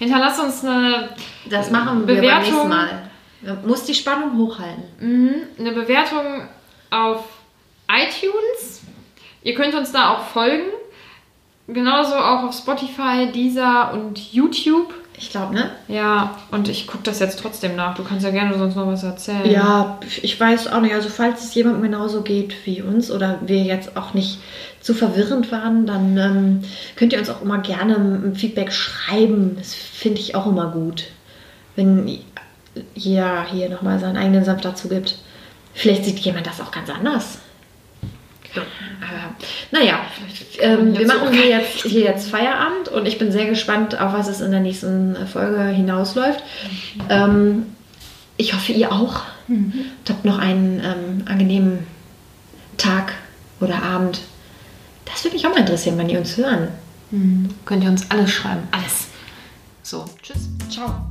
Hinterlasst uns eine, Das machen wir beim Bewertung. nächsten Mal. Man muss die Spannung hochhalten. mhm, eine Bewertung auf iTunes. Ihr könnt uns da auch folgen. Genauso auch auf Spotify, Deezer und YouTube. Ich glaube, ne? Ja, und ich gucke das jetzt trotzdem nach. Du kannst ja gerne sonst noch was erzählen. Ja, ich weiß auch nicht. Also falls es jemandem genauso geht wie uns oder wir jetzt auch nicht zu verwirrend waren, dann ähm, könnt ihr uns auch immer gerne ein Feedback schreiben. Das finde ich auch immer gut. Wenn jeder hier nochmal seinen eigenen Senf dazu gibt. Vielleicht sieht jemand das auch ganz anders. Ja. Aber, naja, ähm, wir machen hier jetzt, hier jetzt Feierabend und ich bin sehr gespannt, auf was es in der nächsten Folge hinausläuft. Ähm, ich hoffe, ihr auch. Mhm. Und habt noch einen ähm, angenehmen Tag oder Abend. Das würde mich auch mal interessieren, wenn ihr uns hören. Mhm. Könnt ihr uns alles schreiben. Alles. So, tschüss. Ciao.